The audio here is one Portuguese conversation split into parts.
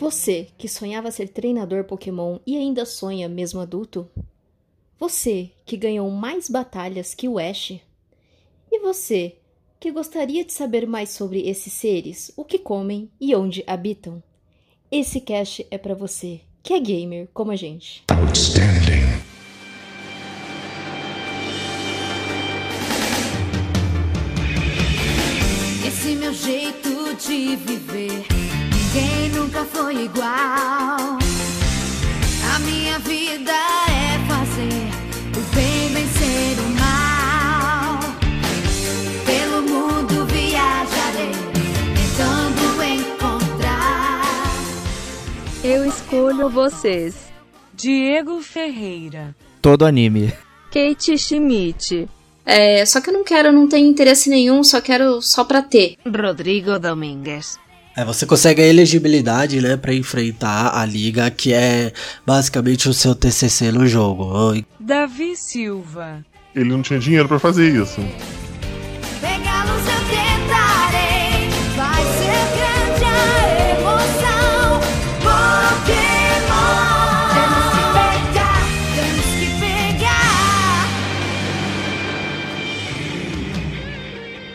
Você que sonhava ser treinador Pokémon e ainda sonha mesmo adulto? Você que ganhou mais batalhas que o Ash? E você que gostaria de saber mais sobre esses seres, o que comem e onde habitam? Esse cast é para você que é gamer como a gente. Outstanding. Esse meu jeito de viver Ninguém nunca foi igual. A minha vida é fazer o bem vencer o mal. Pelo mundo viajarei, tentando encontrar. Eu escolho vocês. Diego Ferreira. Todo anime. Kate Schmidt. É, só que eu não quero, não tenho interesse nenhum, só quero só pra ter. Rodrigo Domingues. É, você consegue a elegibilidade, né, para enfrentar a liga, que é basicamente o seu TCC no jogo. Oi. Davi Silva. Ele não tinha dinheiro para fazer isso. Pegá-los eu tentarei, vai ser grande a emoção. Pokémon, temos que pegar, temos que pegar.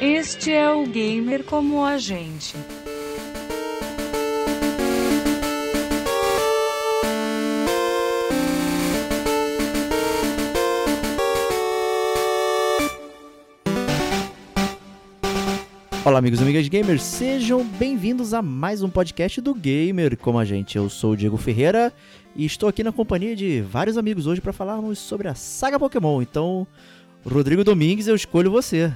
Este é o gamer como a gente. Olá, amigos e amigas gamers, sejam bem-vindos a mais um podcast do Gamer como a gente. Eu sou o Diego Ferreira e estou aqui na companhia de vários amigos hoje para falarmos sobre a saga Pokémon. Então, Rodrigo Domingues, eu escolho você.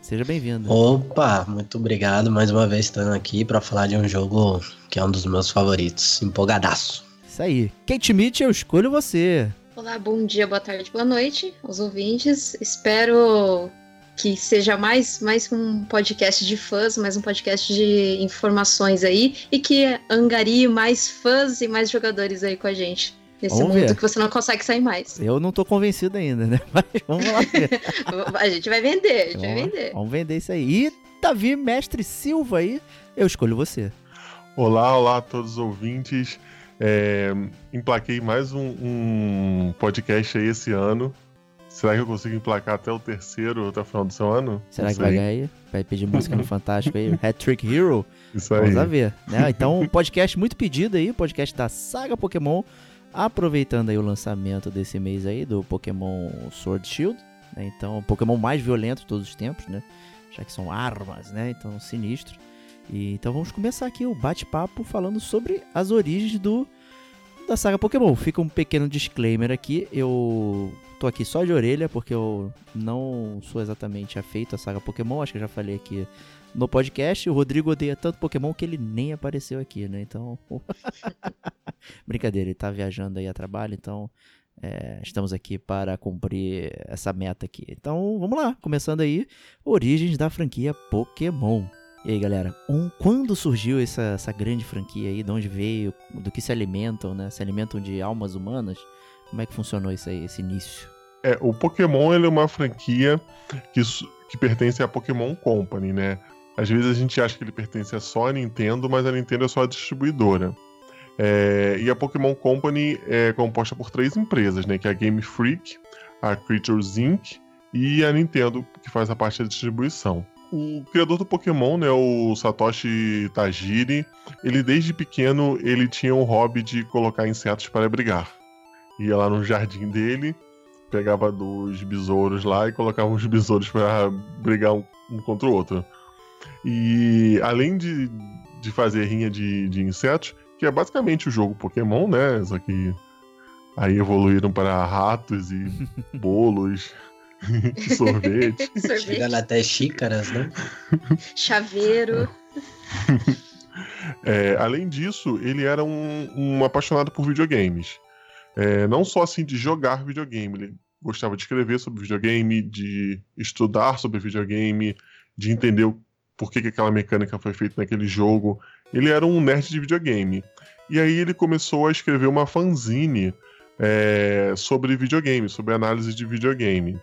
Seja bem-vindo. Opa, muito obrigado mais uma vez estando aqui para falar de um jogo que é um dos meus favoritos. Empolgadaço. Isso aí. Kate Mitch, eu escolho você. Olá, bom dia, boa tarde, boa noite aos ouvintes. Espero que seja mais, mais um podcast de fãs, mais um podcast de informações aí, e que angarie mais fãs e mais jogadores aí com a gente. Nesse vamos mundo ver. que você não consegue sair mais. Eu não tô convencido ainda, né? Mas vamos lá ver. a gente vai vender, a gente vamos, vai vender. Vamos vender isso aí. E Davi Mestre Silva aí, eu escolho você. Olá, olá a todos os ouvintes. É, emplaquei mais um, um podcast aí esse ano. Será que eu consigo emplacar até o terceiro, até o final do seu ano? Será que vai ganhar aí? Vai pedir música no Fantástico aí? Hat Trick Hero? Isso aí. Vamos ver. Né? Então, um podcast muito pedido aí, podcast da saga Pokémon. Aproveitando aí o lançamento desse mês aí do Pokémon Sword Shield. Né? Então, o Pokémon mais violento de todos os tempos, né? Já que são armas, né? Então, sinistro. E, então, vamos começar aqui o bate-papo falando sobre as origens do da saga Pokémon. Fica um pequeno disclaimer aqui. Eu tô aqui só de orelha porque eu não sou exatamente afeito à saga Pokémon. Acho que eu já falei aqui no podcast. O Rodrigo odeia tanto Pokémon que ele nem apareceu aqui, né? Então. Brincadeira, ele tá viajando aí a trabalho, então. É, estamos aqui para cumprir essa meta aqui. Então, vamos lá. Começando aí, origens da franquia Pokémon. E aí, galera, um, quando surgiu essa, essa grande franquia aí? De onde veio? Do que se alimentam, né? Se alimentam de almas humanas? Como é que funcionou isso aí, esse início? É, o Pokémon ele é uma franquia que, que pertence à Pokémon Company, né? Às vezes a gente acha que ele pertence só à Nintendo, mas a Nintendo é só a distribuidora. É, e a Pokémon Company é composta por três empresas, né? Que é a Game Freak, a Creatures Inc. e a Nintendo, que faz a parte da distribuição o criador do Pokémon, né, o Satoshi Tajiri, ele desde pequeno ele tinha um hobby de colocar insetos para brigar. Ia lá no jardim dele, pegava dos besouros lá e colocava os besouros para brigar um, um, contra o outro. E além de, de fazer rinha de, de insetos, que é basicamente o jogo Pokémon, né? Só que aí evoluíram para ratos e bolos. sorvete. sorvete. Chegando até xícaras, né? Chaveiro. É, além disso, ele era um, um apaixonado por videogames. É, não só assim de jogar videogame, ele gostava de escrever sobre videogame, de estudar sobre videogame, de entender por que, que aquela mecânica foi feita naquele jogo. Ele era um nerd de videogame. E aí ele começou a escrever uma fanzine é, sobre videogame, sobre análise de videogame.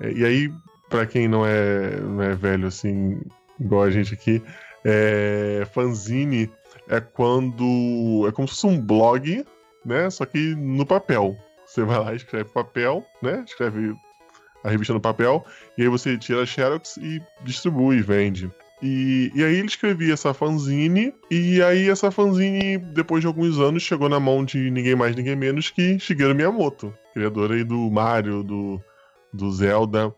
É, e aí, para quem não é, não é velho assim, igual a gente aqui, é, fanzine é quando. É como se fosse um blog, né? Só que no papel. Você vai lá, escreve papel, né? Escreve a revista no papel, e aí você tira a Xerox e distribui, vende. E, e aí ele escrevia essa fanzine, e aí essa fanzine, depois de alguns anos, chegou na mão de ninguém mais, ninguém menos que Shigeru Miyamoto, criador aí do Mario, do, do Zelda.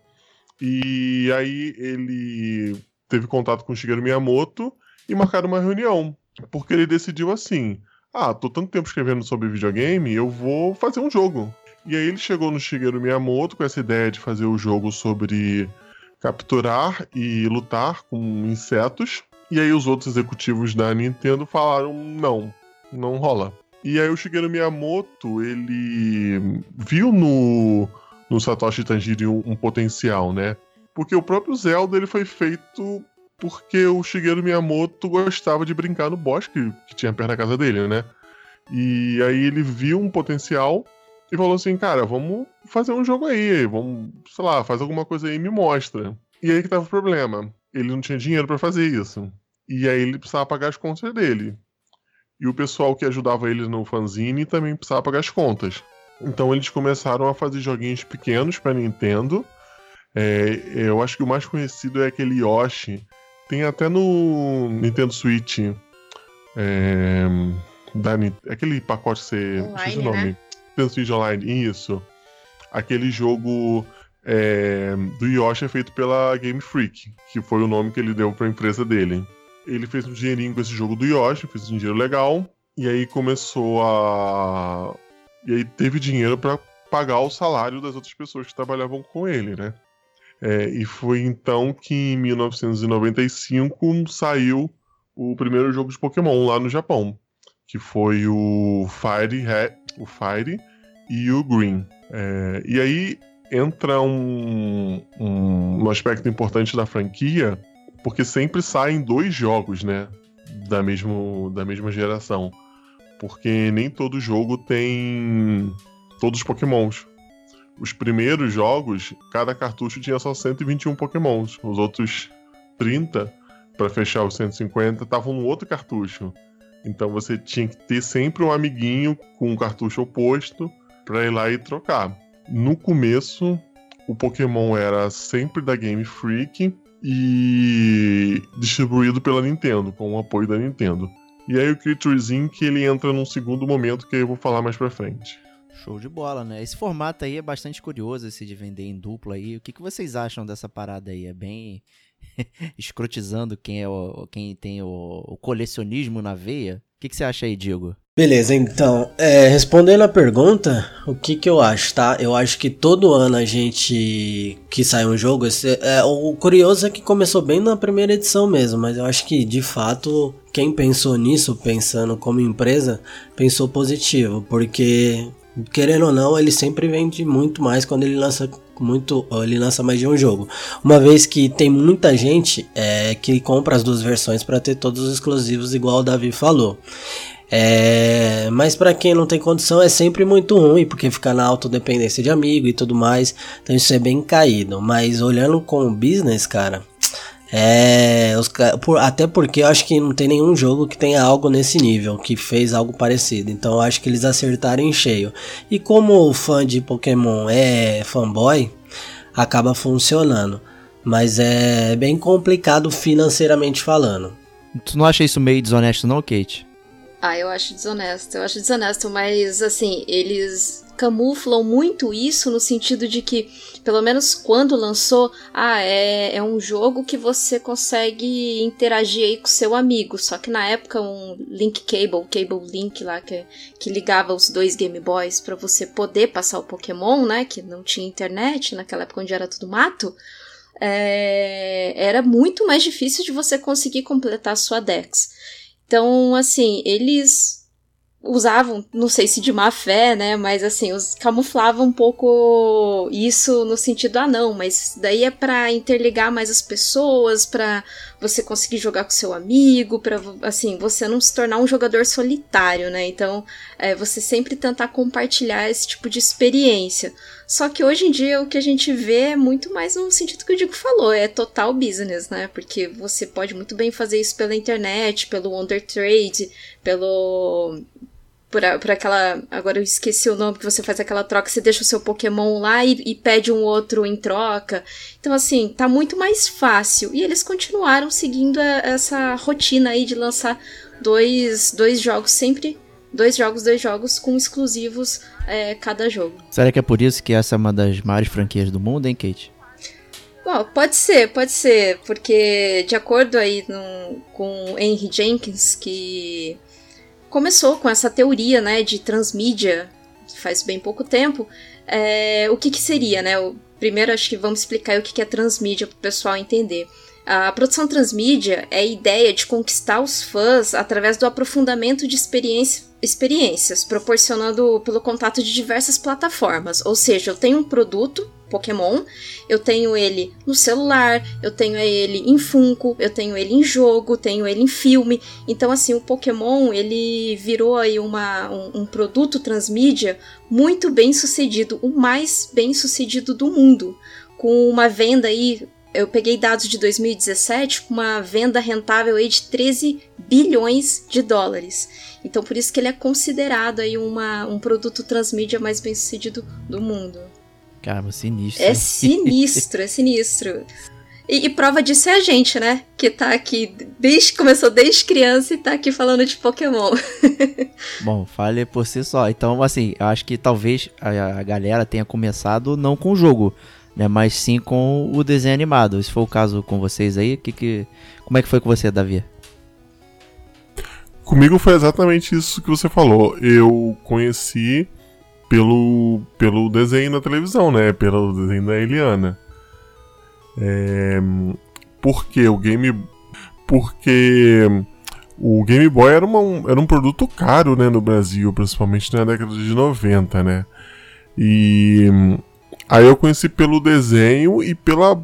E aí ele teve contato com Shigeru Miyamoto e marcaram uma reunião, porque ele decidiu assim: ah, tô tanto tempo escrevendo sobre videogame, eu vou fazer um jogo. E aí ele chegou no Shigeru Miyamoto com essa ideia de fazer o jogo sobre capturar e lutar com insetos. E aí os outros executivos da Nintendo falaram não, não rola. E aí o Shigeru Miyamoto, ele viu no, no Satoshi Tajiri um, um potencial, né? Porque o próprio Zelda ele foi feito porque o Shigeru Miyamoto gostava de brincar no bosque que tinha perto da casa dele, né? E aí ele viu um potencial e falou assim, cara, vamos fazer um jogo aí, vamos, sei lá, faz alguma coisa aí e me mostra. E aí que tava o problema. Ele não tinha dinheiro para fazer isso. E aí ele precisava pagar as contas dele. E o pessoal que ajudava ele no fanzine também precisava pagar as contas. Então eles começaram a fazer joguinhos pequenos para Nintendo. É, eu acho que o mais conhecido é aquele Yoshi. Tem até no Nintendo Switch. É, da, aquele pacote você. Online, o nome. né? Nintendo Switch Online, isso. Aquele jogo é, do Yoshi é feito pela Game Freak, que foi o nome que ele deu para a empresa dele. Ele fez um dinheirinho com esse jogo do Yoshi, fez um dinheiro legal, e aí começou a. E aí teve dinheiro para pagar o salário das outras pessoas que trabalhavam com ele, né? É, e foi então que em 1995 saiu o primeiro jogo de Pokémon lá no Japão, que foi o Fire, o Fire e o Green. É, e aí entra um, um, um aspecto importante da franquia, porque sempre saem dois jogos, né? Da, mesmo, da mesma geração. Porque nem todo jogo tem todos os pokémons. Os primeiros jogos, cada cartucho tinha só 121 pokémons. Os outros 30, para fechar os 150, estavam no outro cartucho. Então você tinha que ter sempre um amiguinho com um cartucho oposto para ir lá e trocar. No começo, o Pokémon era sempre da Game Freak e distribuído pela Nintendo, com o apoio da Nintendo. E aí o Creatures Inc. ele entra num segundo momento que eu vou falar mais pra frente. Show de bola, né? Esse formato aí é bastante curioso, esse de vender em dupla aí. O que, que vocês acham dessa parada aí? É bem escrotizando quem, é o, quem tem o, o colecionismo na veia? O que, que você acha aí, Diego? Beleza, então, é, respondendo a pergunta, o que que eu acho, tá? Eu acho que todo ano a gente que sai um jogo, esse, é, o curioso é que começou bem na primeira edição mesmo, mas eu acho que de fato quem pensou nisso, pensando como empresa, pensou positivo, porque querendo ou não, ele sempre vende muito mais quando ele lança muito, ele lança mais de um jogo. Uma vez que tem muita gente é, que compra as duas versões para ter todos os exclusivos, igual o Davi falou. É, mas para quem não tem condição é sempre muito ruim, porque fica na autodependência de amigo e tudo mais. Então isso é bem caído. Mas olhando como business, cara, é, os, por, até porque eu acho que não tem nenhum jogo que tenha algo nesse nível, que fez algo parecido. Então eu acho que eles acertaram em cheio. E como o fã de Pokémon é fanboy, acaba funcionando. Mas é bem complicado financeiramente falando. Tu não acha isso meio desonesto, não, Kate? Ah, eu acho desonesto. Eu acho desonesto, mas assim, eles camuflam muito isso no sentido de que, pelo menos quando lançou, ah, é, é um jogo que você consegue interagir aí com seu amigo. Só que na época um link cable, cable link lá que, que ligava os dois Game Boys para você poder passar o Pokémon, né? Que não tinha internet naquela época onde era tudo mato. É, era muito mais difícil de você conseguir completar a sua Dex. Então, assim, eles usavam, não sei se de má fé, né, mas assim, os camuflavam um pouco isso no sentido ah não, mas daí é para interligar mais as pessoas, para você conseguir jogar com seu amigo, para assim, você não se tornar um jogador solitário, né? Então, é, você sempre tentar compartilhar esse tipo de experiência. Só que hoje em dia o que a gente vê é muito mais no sentido que o Diego falou, é total business, né? Porque você pode muito bem fazer isso pela internet, pelo Wonder Trade, pelo por, a, por aquela. Agora eu esqueci o nome que você faz aquela troca, você deixa o seu Pokémon lá e, e, pede um outro em troca. Então, assim, tá muito mais fácil. E eles continuaram seguindo a, essa rotina aí de lançar dois, dois jogos sempre. Dois jogos, dois jogos com exclusivos é, cada jogo. Será que é por isso que essa é uma das maiores franquias do mundo, hein, Kate? Bom, pode ser, pode ser, porque de acordo aí no, com Henry Jenkins, que começou com essa teoria, né, de transmídia, faz bem pouco tempo. É, o que, que seria, né? O, primeiro, acho que vamos explicar o que, que é transmídia para o pessoal entender. A produção transmídia é a ideia de conquistar os fãs através do aprofundamento de experiência, experiências, proporcionando pelo contato de diversas plataformas. Ou seja, eu tenho um produto Pokémon. Eu tenho ele no celular, eu tenho ele em Funko, eu tenho ele em jogo, tenho ele em filme. Então, assim, o Pokémon ele virou aí uma, um, um produto transmídia muito bem sucedido, o mais bem sucedido do mundo, com uma venda aí eu peguei dados de 2017 com uma venda rentável aí de 13 bilhões de dólares. Então por isso que ele é considerado aí uma, um produto transmídia mais bem sucedido do mundo. Caramba, sinistro. É sinistro, é sinistro. E, e, prova disso é a gente, né? Que tá aqui desde começou desde criança e tá aqui falando de Pokémon. Bom, fale por si só. Então, assim, eu acho que talvez a, a galera tenha começado não com o jogo, né? Mas sim com o desenho animado. Se for o caso com vocês aí, que, que, como é que foi com você, Davi? Comigo foi exatamente isso que você falou. Eu conheci pelo, pelo desenho na televisão, né? Pelo desenho da Eliana. É, porque o game. Porque o Game Boy era, uma, era um produto caro né, no Brasil, principalmente na década de 90, né? E aí eu conheci pelo desenho e pela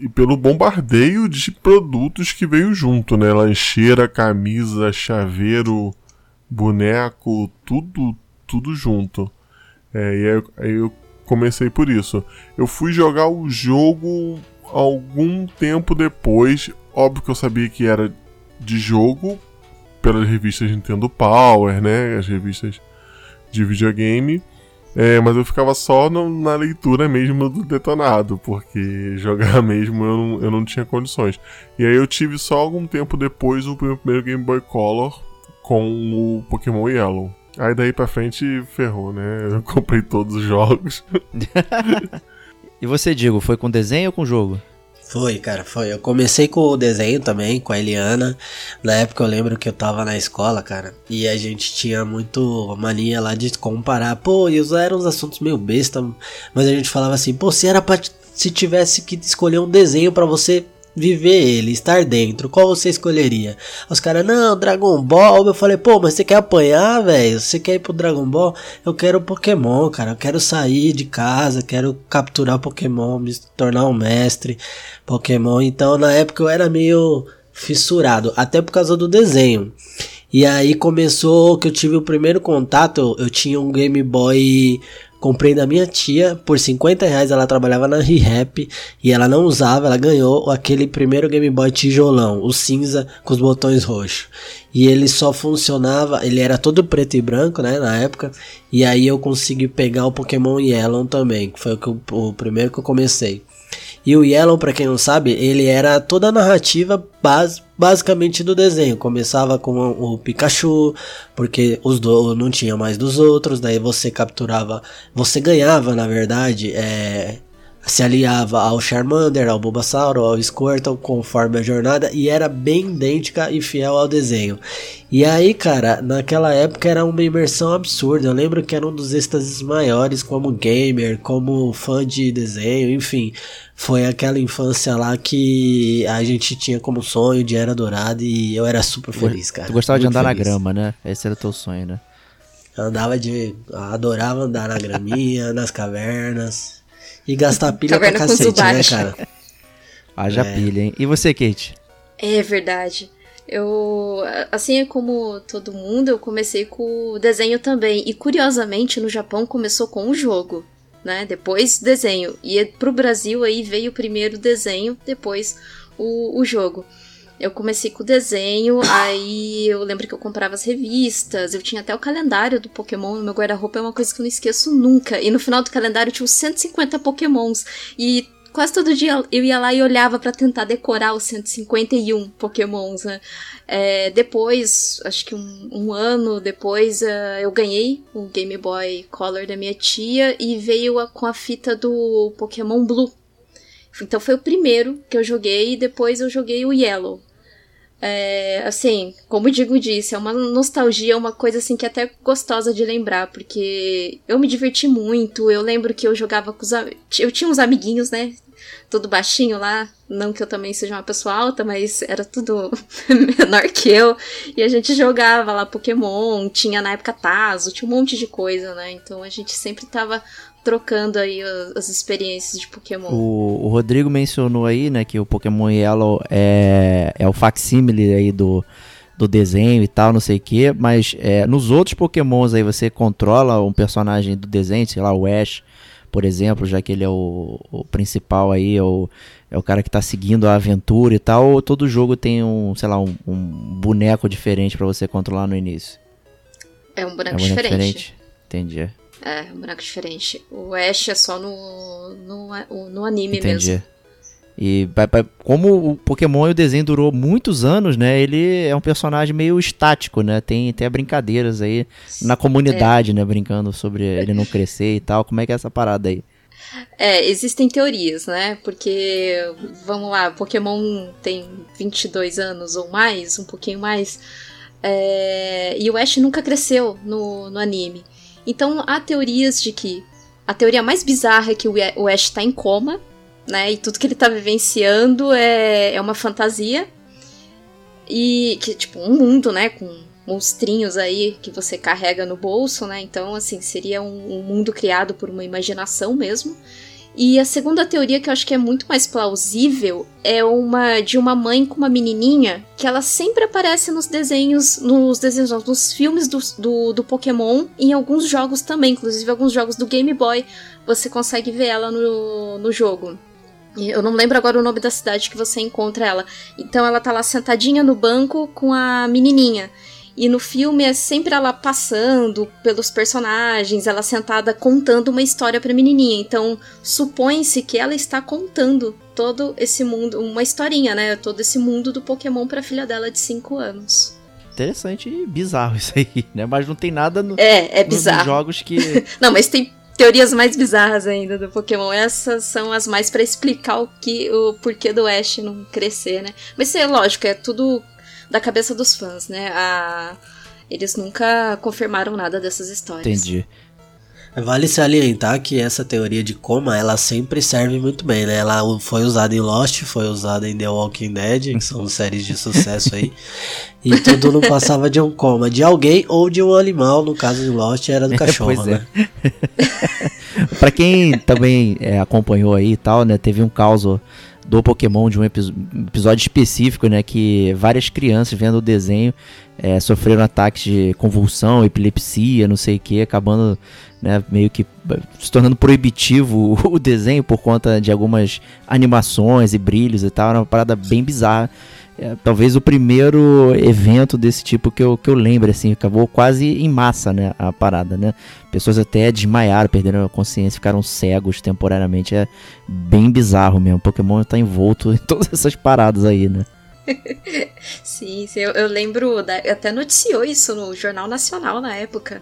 e pelo bombardeio de produtos que veio junto, né? Lancheira, camisa, chaveiro, boneco, tudo tudo junto. É, e aí, aí eu comecei por isso. Eu fui jogar o jogo algum tempo depois. Óbvio que eu sabia que era de jogo pelas revistas Nintendo Power, né? As revistas de videogame. É, mas eu ficava só no, na leitura mesmo do detonado, porque jogar mesmo eu não, eu não tinha condições. E aí eu tive só algum tempo depois o meu primeiro Game Boy Color com o Pokémon Yellow. Aí daí pra frente ferrou, né? Eu comprei todos os jogos. e você, Diego, foi com desenho ou com jogo? Foi, cara, foi. Eu comecei com o desenho também, com a Eliana. Na época eu lembro que eu tava na escola, cara, e a gente tinha muito mania lá de comparar. Pô, e eram uns assuntos meio besta, mas a gente falava assim, pô, se era pra. Se tivesse que escolher um desenho para você viver ele, estar dentro, qual você escolheria? Os caras, não, Dragon Ball. Eu falei, pô, mas você quer apanhar, velho? Você quer ir pro Dragon Ball? Eu quero Pokémon, cara. Eu quero sair de casa, quero capturar Pokémon, me tornar um mestre Pokémon. Então, na época eu era meio fissurado, até por causa do desenho. E aí começou que eu tive o primeiro contato. Eu tinha um Game Boy Comprei da minha tia por 50 reais. Ela trabalhava na ReHap e ela não usava. Ela ganhou aquele primeiro Game Boy tijolão, o cinza com os botões roxos. E ele só funcionava, ele era todo preto e branco, né, na época. E aí eu consegui pegar o Pokémon Yellow também, que foi o, o primeiro que eu comecei. E o Yellow, para quem não sabe, ele era toda a narrativa base, basicamente do desenho. Começava com o, Pikachu, porque os do, não tinha mais dos outros, daí você capturava, você ganhava, na verdade, é, se aliava ao Charmander, ao Bulbasaur, ao Squirtle, conforme a jornada, e era bem idêntica e fiel ao desenho. E aí, cara, naquela época era uma imersão absurda. Eu lembro que era um dos êxtases maiores como gamer, como fã de desenho, enfim. Foi aquela infância lá que a gente tinha como sonho de Era Dourada e eu era super feliz, cara. Tu gostava de andar feliz. na grama, né? Esse era teu sonho, né? Eu andava de. adorava andar na graminha, nas cavernas. E gastar pilha Caverna pra cacete, né, cara? Haja é. pilha, hein? E você, Kate? É verdade. Eu, assim é como todo mundo, eu comecei com o desenho também. E curiosamente, no Japão começou com o jogo, né? Depois desenho. E pro Brasil aí veio primeiro o desenho, depois o, o jogo. Eu comecei com o desenho, aí eu lembro que eu comprava as revistas, eu tinha até o calendário do Pokémon no meu guarda-roupa, é uma coisa que eu não esqueço nunca. E no final do calendário tinha os 150 Pokémons. E quase todo dia eu ia lá e olhava para tentar decorar os 151 Pokémons, né? É, depois, acho que um, um ano depois, uh, eu ganhei o Game Boy Color da minha tia e veio a, com a fita do Pokémon Blue. Então foi o primeiro que eu joguei e depois eu joguei o Yellow. É, assim, como o Digo disse, é uma nostalgia, uma coisa assim que é até gostosa de lembrar, porque eu me diverti muito. Eu lembro que eu jogava com os. Eu tinha uns amiguinhos, né? Tudo baixinho lá. Não que eu também seja uma pessoa alta, mas era tudo menor que eu. E a gente jogava lá Pokémon, tinha na época Tazo, tinha um monte de coisa, né? Então a gente sempre tava trocando aí as experiências de Pokémon. O, o, Rodrigo mencionou aí, né, que o Pokémon Yellow é, é o facsímile aí do, do desenho e tal, não sei o que, mas é, nos outros Pokémons aí você controla um personagem do desenho, sei lá, o Ash, por exemplo, já que ele é o, o principal aí, é o, é o cara que tá seguindo a aventura e tal, ou todo jogo tem um, sei lá, um, um boneco diferente para você controlar no início? É um boneco, é um boneco diferente. diferente. Entendi. É, um boneco diferente. O Ash é só no, no, no anime Entendi. mesmo. E como o Pokémon e o desenho durou muitos anos, né? Ele é um personagem meio estático, né? Tem até brincadeiras aí na comunidade, é. né? Brincando sobre ele não crescer e tal. Como é que é essa parada aí? É, existem teorias, né? Porque, vamos lá, Pokémon tem 22 anos ou mais, um pouquinho mais. É, e o Ash nunca cresceu no, no anime. Então há teorias de que a teoria mais bizarra é que o Ash está em coma, né? E tudo que ele está vivenciando é, é uma fantasia. E que, tipo, um mundo, né? Com monstrinhos aí que você carrega no bolso, né? Então, assim, seria um, um mundo criado por uma imaginação mesmo. E a segunda teoria que eu acho que é muito mais plausível é uma de uma mãe com uma menininha que ela sempre aparece nos desenhos, nos desenhos, nos filmes do, do, do Pokémon em alguns jogos também, inclusive alguns jogos do Game Boy você consegue ver ela no, no jogo. Eu não lembro agora o nome da cidade que você encontra ela. Então ela tá lá sentadinha no banco com a menininha. E no filme é sempre ela passando pelos personagens, ela sentada contando uma história pra menininha. Então supõe-se que ela está contando todo esse mundo, uma historinha, né? Todo esse mundo do Pokémon pra filha dela de 5 anos. Interessante e bizarro isso aí, né? Mas não tem nada no, é, é bizarro. nos jogos que. não, mas tem teorias mais bizarras ainda do Pokémon. Essas são as mais para explicar o que o porquê do Ash não crescer, né? Mas é lógico, é tudo da cabeça dos fãs, né? A... Eles nunca confirmaram nada dessas histórias. Entendi. Vale salientar que essa teoria de coma, ela sempre serve muito bem, né? Ela foi usada em Lost, foi usada em The Walking Dead, que são séries de sucesso aí. e tudo não passava de um coma de alguém ou de um animal, no caso de Lost era do cachorro, pois né? É. pra quem também é, acompanhou aí e tal, né? Teve um caos do Pokémon, de um episódio específico, né? Que várias crianças vendo o desenho é, sofreram ataques de convulsão, epilepsia, não sei o que, acabando né, meio que se tornando proibitivo o desenho por conta de algumas animações e brilhos e tal. Era uma parada bem bizarra. É, talvez o primeiro evento desse tipo que eu, que eu lembro, assim, acabou quase em massa, né, a parada, né? Pessoas até desmaiaram, perderam a consciência, ficaram cegos temporariamente, é bem bizarro mesmo. Pokémon tá envolto em todas essas paradas aí, né? sim, sim, eu, eu lembro, da, até noticiou isso no Jornal Nacional na época.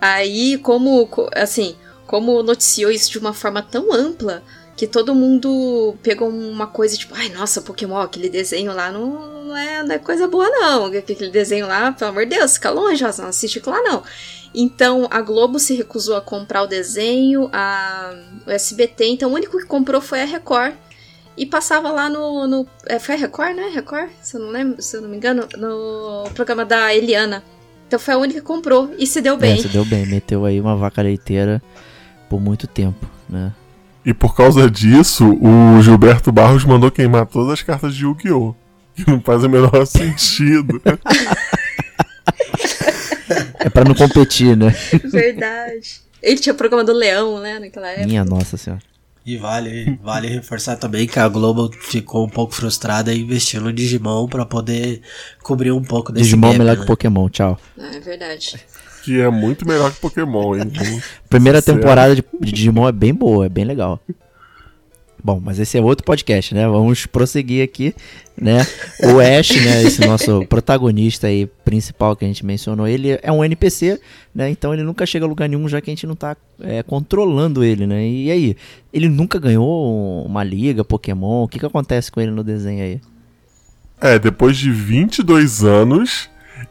Aí, como, assim, como noticiou isso de uma forma tão ampla, que todo mundo pegou uma coisa tipo, ai, nossa, Pokémon, aquele desenho lá não, não, é, não é coisa boa, não. Aquele desenho lá, pelo amor de Deus, fica longe, não assiste lá, não. Então a Globo se recusou a comprar o desenho, a, o SBT, então o único que comprou foi a Record. E passava lá no. no é, foi a Record, né? Record? Se eu não lembro, se eu não me engano, no programa da Eliana. Então foi a única que comprou e se deu bem. É, se deu bem, meteu aí uma vaca leiteira por muito tempo, né? E por causa disso, o Gilberto Barros mandou queimar todas as cartas de Yu-Gi-Oh! Que não faz o menor sentido. É pra não competir, né? Verdade. Ele tinha o programa do Leão, né, naquela época. Minha nossa senhora. E vale, vale reforçar também que a Globo ficou um pouco frustrada e investiu no Digimon pra poder cobrir um pouco desse Digimon é melhor né? que Pokémon, tchau. Ah, é verdade. Que é muito melhor que Pokémon, hein? Primeira Sério? temporada de, de Digimon é bem boa, é bem legal. Bom, mas esse é outro podcast, né? Vamos prosseguir aqui, né? O Ash, né? Esse nosso protagonista aí principal que a gente mencionou, ele é um NPC, né? Então ele nunca chega a lugar nenhum, já que a gente não tá é, controlando ele, né? E aí, ele nunca ganhou uma liga Pokémon? O que que acontece com ele no desenho aí? É, depois de 22 anos,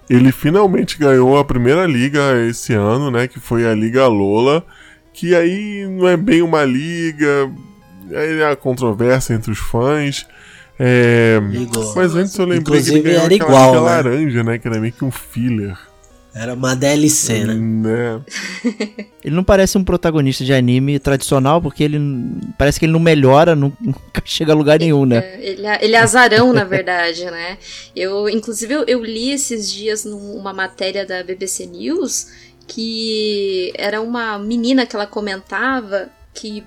ele finalmente ganhou a primeira liga esse ano, né? Que foi a Liga Lola. Que aí não é bem uma liga. Aí há controvérsia entre os fãs. É, mas antes eu lembrei Inclusive, que ele ganhou era aquela igual, liga né? laranja, né? Que era meio que um filler. Era uma DLC, né? né? Ele não parece um protagonista de anime tradicional, porque ele parece que ele não melhora, nu- nunca chega a lugar nenhum, né? É, Ele, é- ele é azarão, na verdade, né? Eu, inclusive, eu, eu li esses dias numa matéria da BBC News que era uma menina que ela comentava que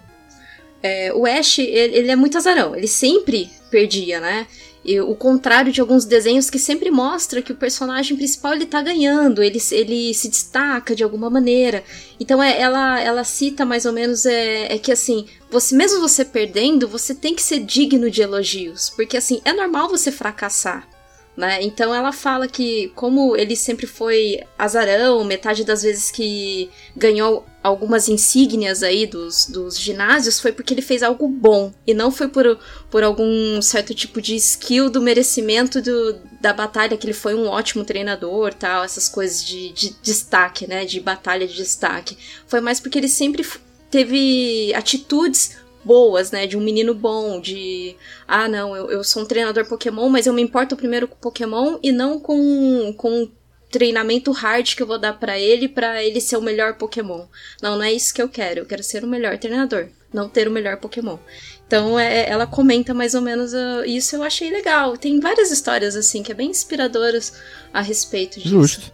é, o Ash, ele, ele é muito azarão, ele sempre perdia, né? E o contrário de alguns desenhos que sempre mostra que o personagem principal ele tá ganhando, ele, ele se destaca de alguma maneira. Então é, ela, ela cita mais ou menos é, é que assim, você mesmo você perdendo, você tem que ser digno de elogios, porque assim, é normal você fracassar. Né? Então ela fala que como ele sempre foi azarão, metade das vezes que ganhou algumas insígnias aí dos, dos ginásios foi porque ele fez algo bom e não foi por, por algum certo tipo de skill do merecimento do, da batalha, que ele foi um ótimo treinador, tal, essas coisas de, de destaque, né, de batalha de destaque. Foi mais porque ele sempre teve atitudes boas, né, de um menino bom, de ah, não, eu, eu sou um treinador Pokémon, mas eu me importo primeiro com Pokémon e não com, com o treinamento hard que eu vou dar pra ele pra ele ser o melhor Pokémon. Não, não é isso que eu quero. Eu quero ser o melhor treinador, não ter o melhor Pokémon. Então é, ela comenta mais ou menos ah, isso. Eu achei legal. Tem várias histórias assim que é bem inspiradoras a respeito disso. Justo.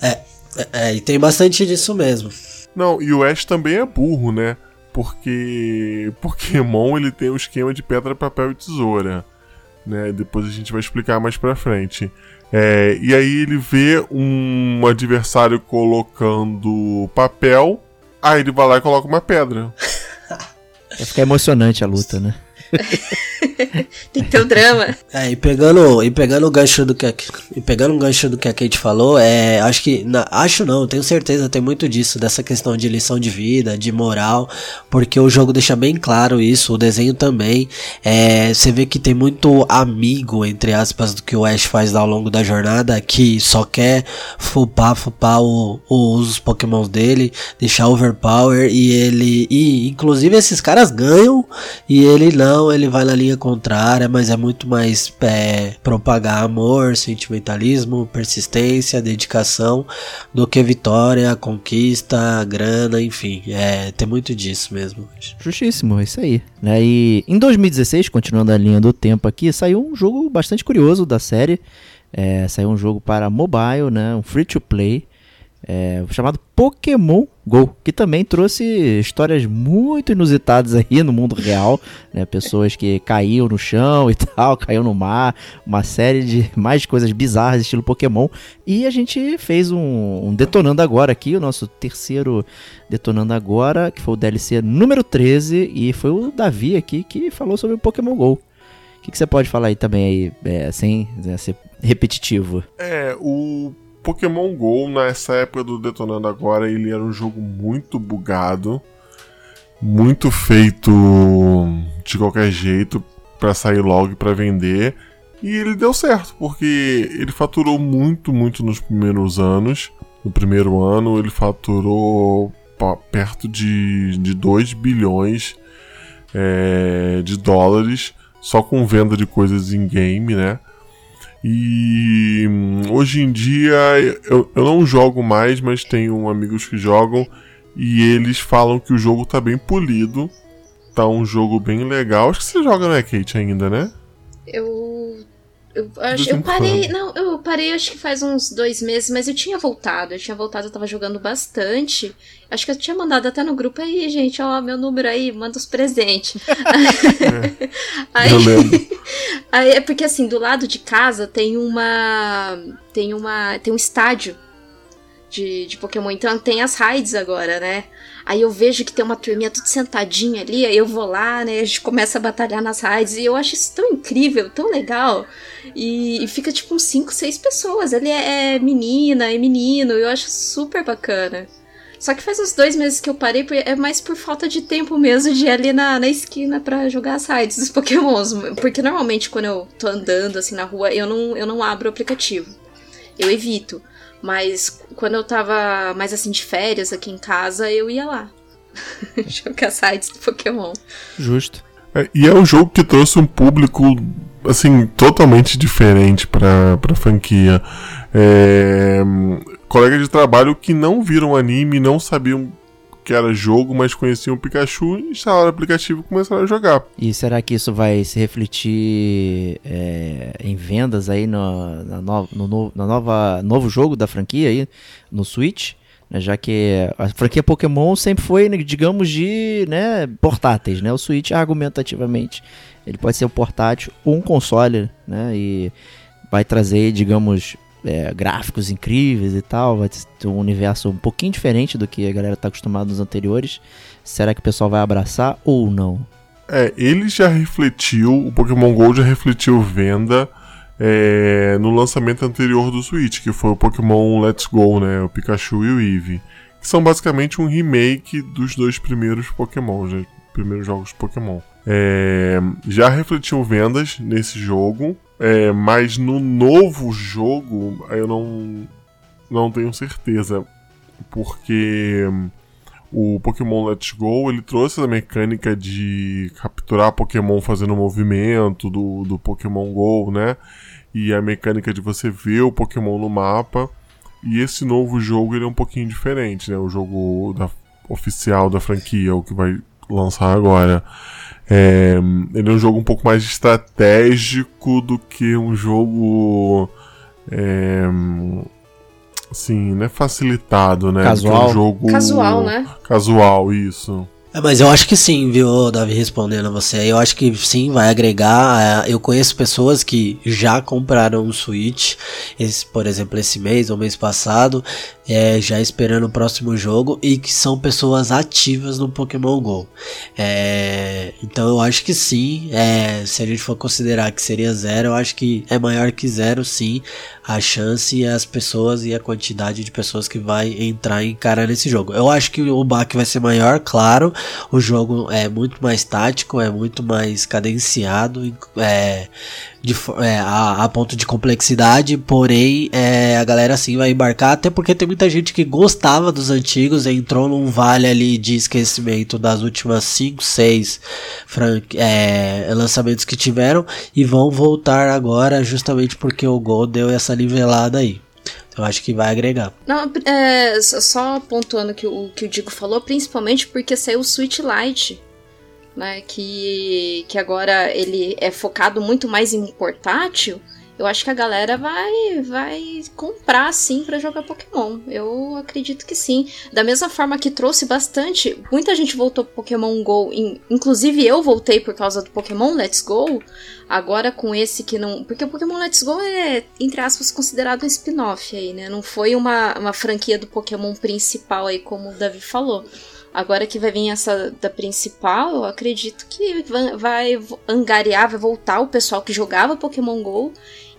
É, é, e tem bastante disso mesmo. Não, e o Ash também é burro, né? Porque Pokémon ele tem o esquema de pedra, papel e tesoura. Né? Depois a gente vai explicar mais pra frente. É, e aí ele vê um adversário colocando papel, aí ele vai lá e coloca uma pedra. Vai ficar emocionante a luta, né? Tem que ter o drama. É, e pegando, e pegando o gancho do que a, e pegando o gancho do que a Kate falou, é, acho que na- acho não, tenho certeza, tem muito disso dessa questão de lição de vida, de moral, porque o jogo deixa bem claro isso, o desenho também. É, você vê que tem muito amigo entre aspas do que o Ash faz ao longo da jornada, que só quer fupar, fupar o, o- os Pokémons dele, deixar overpower e ele e inclusive esses caras ganham e ele não, ele vai na linha contrária, mas é muito mais é, propagar amor, sentimentalismo, persistência, dedicação do que vitória, conquista, grana, enfim. É, tem muito disso mesmo. Justíssimo, é isso aí. Né? E em 2016, continuando a linha do tempo aqui, saiu um jogo bastante curioso da série. É, saiu um jogo para mobile, né? um free to play, é, chamado Pokémon Go, que também trouxe histórias muito inusitadas aí no mundo real, né? Pessoas que caíam no chão e tal, caíam no mar, uma série de mais coisas bizarras estilo Pokémon. E a gente fez um, um Detonando Agora aqui, o nosso terceiro Detonando Agora, que foi o DLC número 13, e foi o Davi aqui que falou sobre o Pokémon GO. O que, que você pode falar aí também aí, é, sem né, ser repetitivo? É, o Pokémon GO, nessa época do Detonando Agora, ele era um jogo muito bugado, muito feito de qualquer jeito pra sair logo e pra vender. E ele deu certo, porque ele faturou muito, muito nos primeiros anos. No primeiro ano, ele faturou perto de, de 2 bilhões é, de dólares só com venda de coisas em game, né? E hum, hoje em dia eu, eu não jogo mais, mas tenho amigos que jogam e eles falam que o jogo tá bem polido, tá um jogo bem legal. Acho que você joga, né, Kate, ainda, né? Eu Eu, acho, eu parei, não, eu parei acho que faz uns dois meses, mas eu tinha voltado. Eu tinha voltado, eu tava jogando bastante. Acho que eu tinha mandado até no grupo aí, gente, ó, meu número aí, manda os presentes. É. aí, aí é porque assim, do lado de casa tem uma. Tem uma. Tem um estádio de, de Pokémon. Então tem as raids agora, né? Aí eu vejo que tem uma turminha tudo sentadinha ali, aí eu vou lá, né? A gente começa a batalhar nas raids e eu acho isso tão incrível, tão legal. E, e fica tipo uns 5, 6 pessoas. Ali é, é menina, é menino, eu acho super bacana. Só que faz uns dois meses que eu parei, é mais por falta de tempo mesmo de ir ali na, na esquina pra jogar as raids dos pokémons. Porque normalmente quando eu tô andando assim na rua, eu não, eu não abro o aplicativo. Eu evito. Mas quando eu tava mais assim de férias aqui em casa, eu ia lá. jogar raids do Pokémon. Justo. É, e é um jogo que trouxe um público assim totalmente diferente pra, pra franquia. É, colegas de trabalho que não viram anime, não sabiam que era jogo, mas conheciam o Pikachu, instalaram o aplicativo e começaram a jogar. E será que isso vai se refletir é, em vendas aí no, na, no, no, na nova novo jogo da franquia aí no Switch? né? Já que a franquia Pokémon sempre foi, né, digamos, de né, portáteis, né? O Switch, argumentativamente, ele pode ser um portátil ou um console, né? E vai trazer, digamos, é, gráficos incríveis e tal, vai ter um universo um pouquinho diferente do que a galera tá acostumada nos anteriores. Será que o pessoal vai abraçar ou não? É, ele já refletiu, o Pokémon GO já refletiu venda é, no lançamento anterior do Switch, que foi o Pokémon Let's Go, né? O Pikachu e o Eevee. Que são basicamente um remake dos dois primeiros Pokémon, né? Primeiros jogos Pokémon. É, já refletiu vendas nesse jogo, é, mas no novo jogo eu não, não tenho certeza. Porque o Pokémon Let's Go ele trouxe a mecânica de capturar Pokémon fazendo movimento do, do Pokémon Go, né? E a mecânica de você ver o Pokémon no mapa. E esse novo jogo ele é um pouquinho diferente, né? O jogo da- oficial da franquia, o que vai lançar agora. É, ele é um jogo um pouco mais estratégico do que um jogo. É, assim, não é facilitado, né? Casual. um jogo Casual, né? Casual, isso. É, mas eu acho que sim, viu, Davi, respondendo a você. Eu acho que sim, vai agregar. É, Eu conheço pessoas que já compraram um Switch, esse, por exemplo, esse mês ou mês passado, é, já esperando o próximo jogo, e que são pessoas ativas no Pokémon GO. É, então eu acho que sim, é, se a gente for considerar que seria zero, eu acho que é maior que zero, sim, a chance e as pessoas e a quantidade de pessoas que vai entrar e encarar nesse jogo. Eu acho que o baque vai ser maior, claro. O jogo é muito mais tático, é muito mais cadenciado, é, de é, a, a ponto de complexidade, porém é, a galera sim vai embarcar, até porque tem muita gente que gostava dos antigos, entrou num vale ali de esquecimento das últimas 5, 6 lançamentos que tiveram e vão voltar agora justamente porque o Gol deu essa nivelada aí. Eu acho que vai agregar. Não, é, só- só pontuando que o que o Digo falou, principalmente porque saiu o Switch Lite, né? Que, que agora ele é focado muito mais em portátil. Eu acho que a galera vai vai comprar sim pra jogar Pokémon. Eu acredito que sim. Da mesma forma que trouxe bastante, muita gente voltou pro Pokémon Go, in- inclusive eu voltei por causa do Pokémon Let's Go. Agora com esse que não. Porque o Pokémon Let's Go é, entre aspas, considerado um spin-off aí, né? Não foi uma, uma franquia do Pokémon principal aí, como o Davi falou. Agora que vai vir essa da principal, eu acredito que vai angariar, vai voltar o pessoal que jogava Pokémon GO.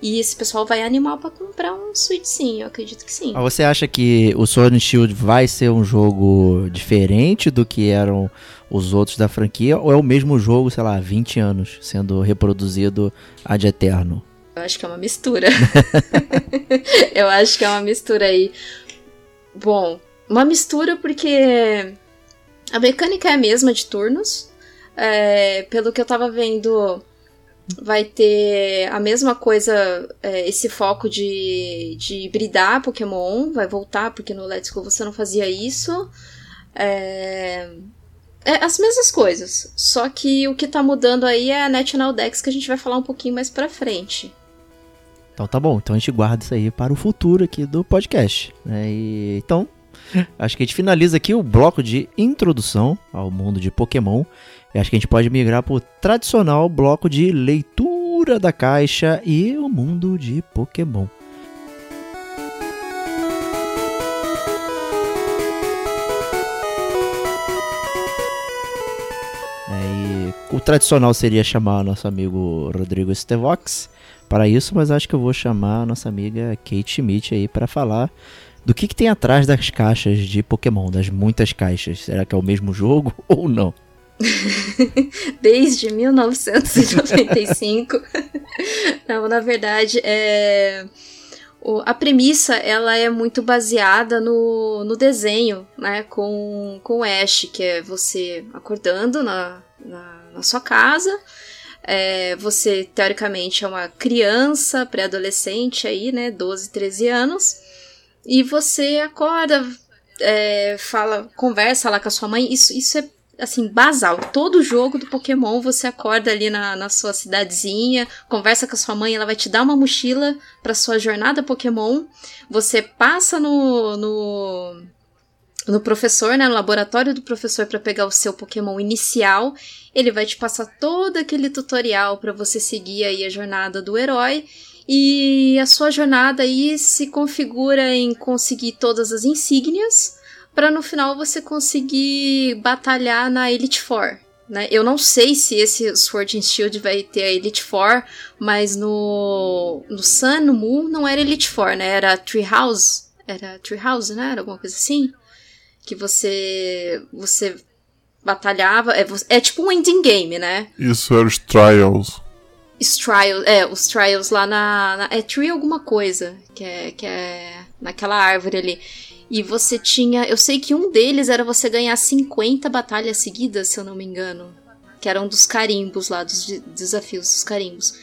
E esse pessoal vai animar pra comprar um Switch sim, eu acredito que sim. Mas você acha que o Sword and Shield vai ser um jogo diferente do que eram os outros da franquia? Ou é o mesmo jogo, sei lá, 20 anos sendo reproduzido ad eterno? Eu acho que é uma mistura. eu acho que é uma mistura aí. Bom, uma mistura porque a mecânica é a mesma de turnos. É, pelo que eu tava vendo, vai ter a mesma coisa, é, esse foco de, de hibridar Pokémon. Vai voltar, porque no Let's Go você não fazia isso. É, é as mesmas coisas. Só que o que tá mudando aí é a National Dex, que a gente vai falar um pouquinho mais pra frente. Então tá bom, então a gente guarda isso aí para o futuro aqui do podcast. Né? E, então, acho que a gente finaliza aqui o bloco de introdução ao mundo de Pokémon. E acho que a gente pode migrar para o tradicional bloco de leitura da caixa e o mundo de Pokémon. É, o tradicional seria chamar nosso amigo Rodrigo Estevox para isso, mas acho que eu vou chamar a nossa amiga Kate Schmidt aí para falar do que, que tem atrás das caixas de Pokémon, das muitas caixas. Será que é o mesmo jogo ou não? Desde 1995. Não, na verdade, é... a premissa ela é muito baseada no, no desenho, né? Com, com o Ash, que é você acordando na, na, na sua casa. É, você, teoricamente, é uma criança, pré-adolescente aí, né? 12, 13 anos. E você acorda, é, fala, conversa lá com a sua mãe. Isso, isso é assim, basal. Todo jogo do Pokémon você acorda ali na, na sua cidadezinha, conversa com a sua mãe, ela vai te dar uma mochila para sua jornada Pokémon. Você passa no, no, no professor, né, no laboratório do professor para pegar o seu Pokémon inicial. Ele vai te passar todo aquele tutorial para você seguir aí a jornada do herói. E a sua jornada aí se configura em conseguir todas as insígnias para no final você conseguir batalhar na Elite Four. Né? Eu não sei se esse Sword and Shield vai ter a Elite Four, mas no, no Sun, no Moon, não era Elite Four, né? Era Treehouse. Era Treehouse, né? Era alguma coisa assim. Que você você batalhava. É, é tipo um ending game, né? Isso era os Trials. Os trials, é, os trials lá na, na- É tree alguma coisa, que é, que é naquela árvore ali. E você tinha. Eu sei que um deles era você ganhar 50 batalhas seguidas, se eu não me engano. Que eram dos carimbos lá, dos de- desafios dos carimbos.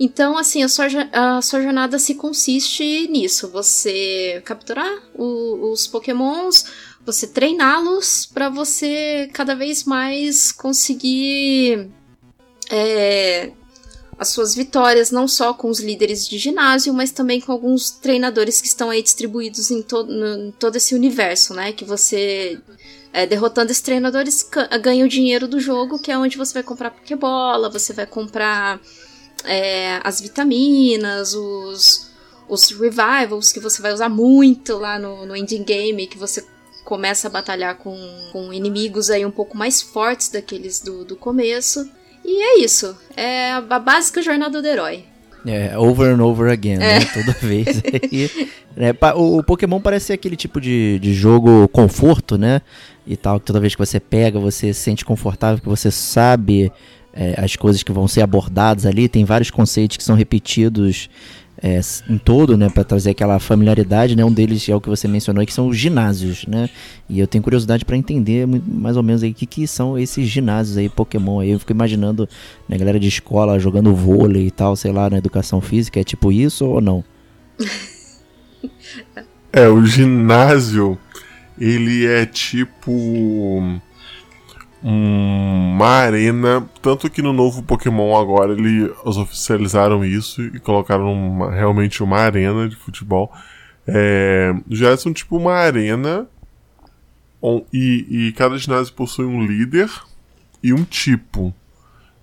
Então, assim, a sua, a sua jornada se consiste nisso: você capturar o- os pokémons, você treiná-los pra você cada vez mais conseguir. É, as suas vitórias, não só com os líderes de ginásio, mas também com alguns treinadores que estão aí distribuídos em, to no- em todo esse universo, né? Que você, é, derrotando esses treinadores, ganha o dinheiro do jogo, que é onde você vai comprar Pokébola, você vai comprar é, as vitaminas, os, os revivals, que você vai usar muito lá no, no ending game, que você começa a batalhar com, com inimigos aí um pouco mais fortes daqueles do, do começo. E é isso. É a básica jornada do herói. É, over and over again, né? Toda vez. Né, o Pokémon parece ser aquele tipo de, de jogo conforto, né? E tal, que toda vez que você pega, você se sente confortável, que você sabe é, as coisas que vão ser abordadas ali. Tem vários conceitos que são repetidos é, em todo, né? Pra trazer aquela familiaridade, né? Um deles é o que você mencionou, que são os ginásios, né? E eu tenho curiosidade pra entender mais ou menos aí o que, que são esses ginásios aí, Pokémon aí. Eu fico imaginando, né, galera de escola jogando vôlei e tal, sei lá, na educação física, é tipo isso ou não? É, o ginásio, ele é tipo uma arena, tanto que no novo Pokémon agora eles oficializaram isso e colocaram uma- realmente uma arena de futebol. É, ginásios são tipo uma arena on- e, e cada ginásio possui um líder e um tipo.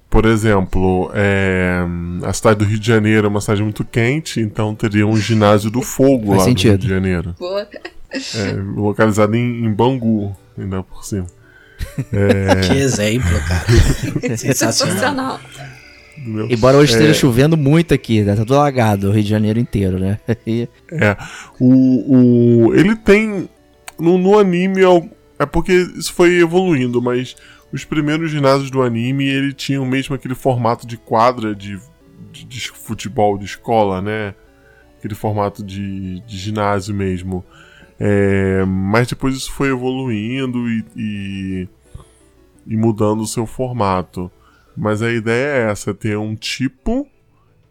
Por exemplo, é, a cidade do Rio de Janeiro é uma cidade muito quente, então teria um ginásio do fogo Faz lá no Rio de Janeiro. Boa. É, localizado em, em Bangu, ainda por cima. Que exemplo, cara. Sensacional. Entendeu? Embora hoje É. esteja chovendo muito aqui, né? Tá tudo alagado, o Rio de Janeiro inteiro, né? E- É. O, o, ele tem. No, no anime é, é porque isso foi evoluindo, mas os primeiros ginásios do anime ele tinha mesmo aquele formato de quadra de, de, de futebol de escola, né? Aquele formato de, de ginásio mesmo. É, mas depois isso foi evoluindo e, e, e mudando o seu formato. Mas a ideia é essa: ter um tipo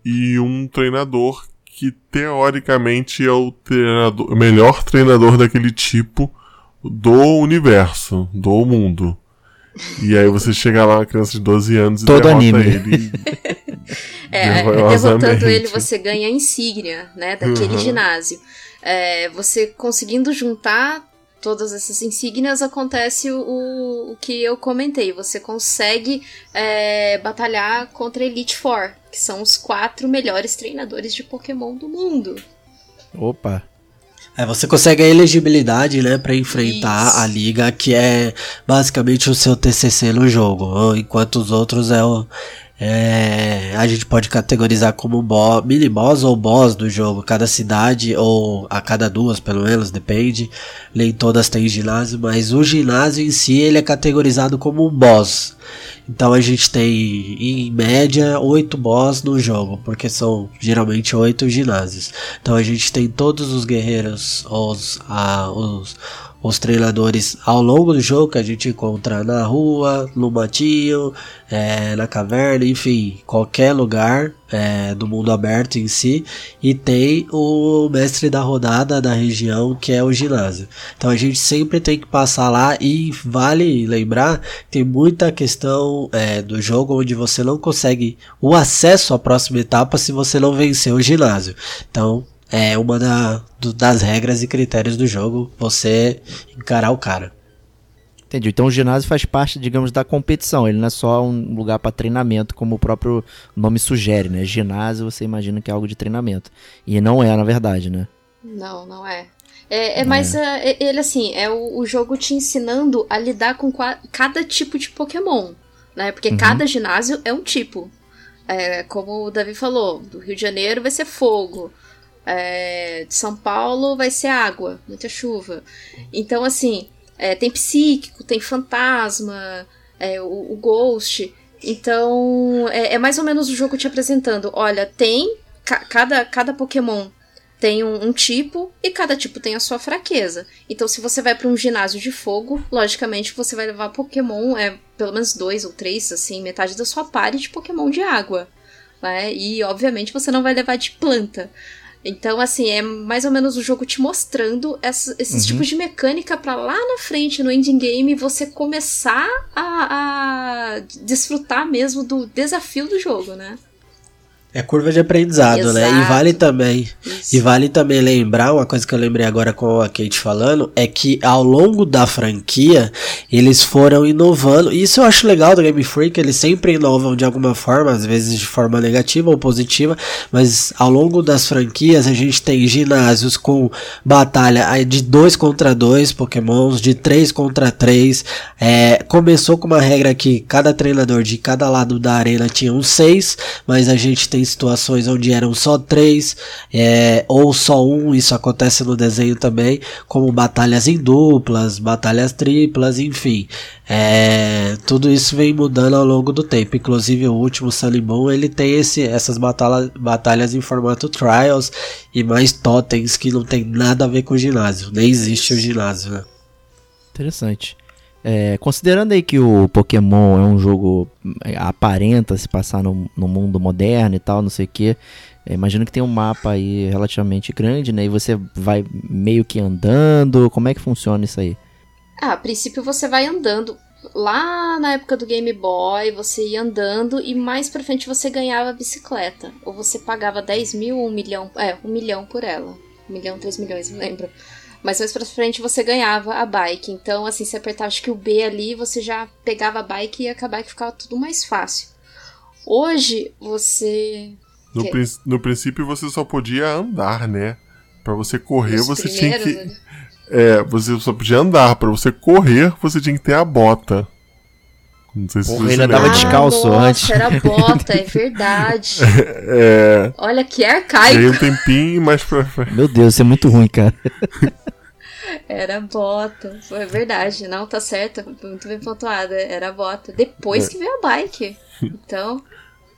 e um treinador que teoricamente é o, treinador, o melhor treinador daquele tipo do universo, do mundo. E aí você chega lá, uma criança de 12 anos e Todo derrota anime. ele. É, derrotando ele, você ganha a insígnia, né, daquele Uhum. ginásio. É, você conseguindo juntar todas essas insígnias, acontece o, o, que eu comentei. Você consegue é, batalhar contra a Elite Four, que são os quatro melhores treinadores de Pokémon do mundo. Opa. É, você consegue a elegibilidade, né, pra enfrentar Isso. a liga, que é basicamente o seu TCC no jogo, enquanto os outros é o é, a gente pode categorizar como bo mini boss ou boss do jogo. Cada cidade, ou a cada duas pelo menos, depende. Nem todas têm ginásio, mas o ginásio em si ele é categorizado como um boss. Então a gente tem em média oito boss no jogo, porque são geralmente oito ginásios. Então a gente tem todos os guerreiros, os, a, os, os treinadores ao longo do jogo que a gente encontra na rua, no matinho, é, na caverna, enfim, qualquer lugar é, do mundo aberto em si. E tem o mestre da rodada da região que é o ginásio. Então a gente sempre tem que passar lá e vale lembrar tem muita questão é, do jogo onde você não consegue o acesso à próxima etapa se você não vencer o ginásio. Então é uma da- do- das regras e critérios do jogo você encarar o cara. Entendi. Então o ginásio faz parte, digamos, da competição. Ele não é só um lugar para treinamento, como o próprio nome sugere, né? Ginásio, você imagina que é algo de treinamento. E não é, na verdade, né? Não, não é. É, é mais é, é- ele assim, é o, o jogo te ensinando a lidar com cada tipo de Pokémon, né? Porque Uhum. cada ginásio é um tipo. É, como o Davi falou, do Rio de Janeiro vai ser fogo. É, de São Paulo vai ser água, muita chuva. Então, assim, é, tem psíquico, tem fantasma, é, o, o ghost. Então, é, é mais ou menos o jogo te apresentando. Olha, tem. ca- cada, cada Pokémon tem um, um tipo e cada tipo tem a sua fraqueza. Então, se você vai para um ginásio de fogo, logicamente você vai levar Pokémon, é pelo menos dois ou três, assim, metade da sua party de Pokémon de água. Né? E, obviamente, você não vai levar de planta. Então, assim, é mais ou menos o jogo te mostrando essa- esses Uhum. tipos de mecânica pra lá na frente, no ending game, você começar a, a desfrutar mesmo do desafio do jogo, né? É curva de aprendizado, né? E Exato. vale também Isso. E vale também lembrar, uma coisa que eu lembrei agora com a Kate falando, é que ao longo da franquia, eles foram inovando. E isso eu acho legal do Game Freak, eles sempre inovam de alguma forma, às vezes de forma negativa ou positiva, mas ao longo das franquias a gente tem ginásios com batalha de 2 contra 2 pokémons, de 3 contra 3. É, começou com uma regra que cada treinador de cada lado da arena tinha um 6, mas a gente tem situações onde eram só 3, é, ou só um, isso acontece no desenho também, como batalhas em duplas, batalhas triplas, enfim. É, tudo isso vem mudando ao longo do tempo. Inclusive o último Moon, ele tem esse, essas batalha, batalhas em formato trials e mais totens que não tem nada a ver com o ginásio. Nem existe o ginásio, né? Interessante. É, considerando aí que o Pokémon é um jogo é, aparenta se passar no, no mundo moderno e tal, não sei o que, imagino que tem um mapa aí relativamente grande, né? E você vai meio que andando. Como é que funciona isso aí? Ah, a princípio você vai andando. Lá na época do Game Boy, você ia andando e mais pra frente você ganhava bicicleta. Ou você pagava 10 mil ou um milhão. É, um milhão por ela. Um milhão, três milhões, não lembro. Mas mais pra frente você ganhava a bike. Então, assim, você apertava acho que o B ali, você já pegava a bike e ia acabar que ficava tudo mais fácil. Hoje, você. No, Que- prin- no princípio você só podia andar, né? Pra você correr, os você tinha que. né? É, você só podia andar. Pra você correr, você tinha que ter a bota. Não sei se Porra, andava lembra. descalço nossa, antes. era bota, é verdade. É. Olha que arcaico. um tempinho mais pra frente. Meu Deus, isso é muito ruim, cara. Era bota. Foi verdade, não, tá certo. Muito bem pontuada. Era bota. Depois É. que veio a bike. Então,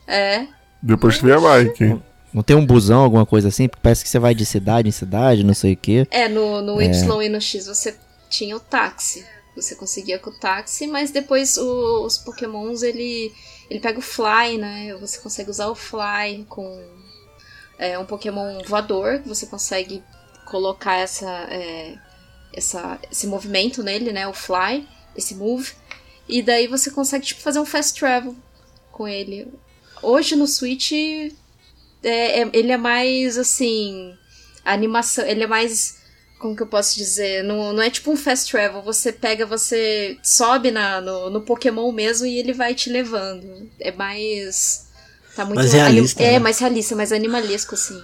é. Depois que vem a bike. Não tem um busão, alguma coisa assim? Porque parece que você vai de cidade em cidade, não sei o que. É, no, no Y e no X você tinha o táxi. Você conseguia com o táxi, mas depois o- os pokémons, ele, ele pega o Fly, né? Você consegue usar o Fly com é, um pokémon voador, que você consegue colocar essa, é, essa, esse movimento nele, né? O Fly, esse move. E daí você consegue, tipo, fazer um fast travel com ele. Hoje no Switch, é, é- ele é mais, assim... A animação, ele é mais... Como que eu posso dizer? Não, não é tipo um fast travel. Você pega, você sobe na, no, no Pokémon mesmo e ele vai te levando. É mais... Tá muito Mais realista, É, né? mais realista, mais animalesco, assim.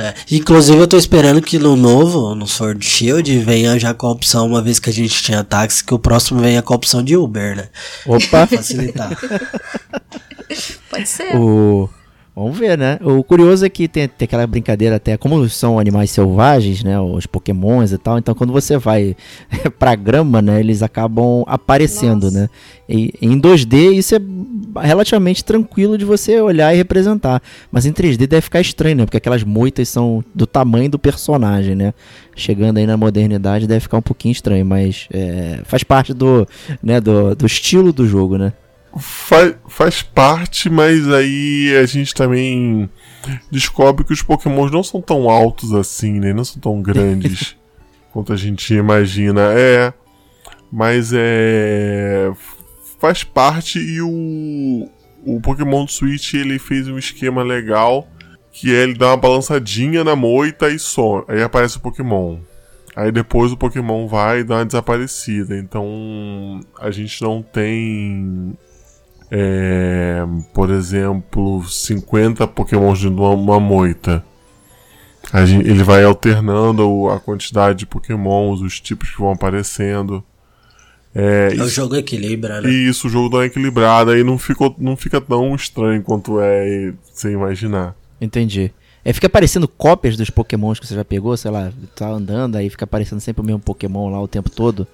É, Inclusive eu tô esperando que no novo, no Sword Shield, venha já com a opção, uma vez que a gente tinha táxi, que o próximo venha com a opção de Uber, né? Opa! Facilitar. Pode ser. O... Vamos ver, né? O curioso é que tem, tem aquela brincadeira até, como são animais selvagens, né? Os pokémons e tal, então quando você vai pra grama, né? Eles acabam aparecendo, Nossa. né? E, em 2D isso é relativamente tranquilo de você olhar e representar. Mas em 3D deve ficar estranho, né? Porque aquelas moitas são do tamanho do personagem, né? Chegando aí na modernidade deve ficar um pouquinho estranho, mas é, faz parte do, né, do, do estilo do jogo, né? Faz, faz parte, mas aí a gente também descobre que os pokémons não são tão altos assim, né? Não são tão grandes quanto a gente imagina. É, mas é. Faz parte e o. O Pokémon Switch ele fez um esquema legal que é ele dá uma balançadinha na moita e só. Aí aparece o Pokémon. Aí depois o Pokémon vai e dá uma desaparecida. Então a gente não tem é, por exemplo, 50 pokémons de uma, uma moita. A gen- ele vai alternando o- a quantidade de pokémons, os tipos que vão aparecendo. É, o isso, jogo equilibra, né? e isso, o jogo dá uma equilibrada e não, ficou, não fica tão estranho quanto é sem imaginar. Entendi. É, fica aparecendo cópias dos pokémons que você já pegou, sei lá, tá andando, aí fica aparecendo sempre o mesmo pokémon lá o tempo todo.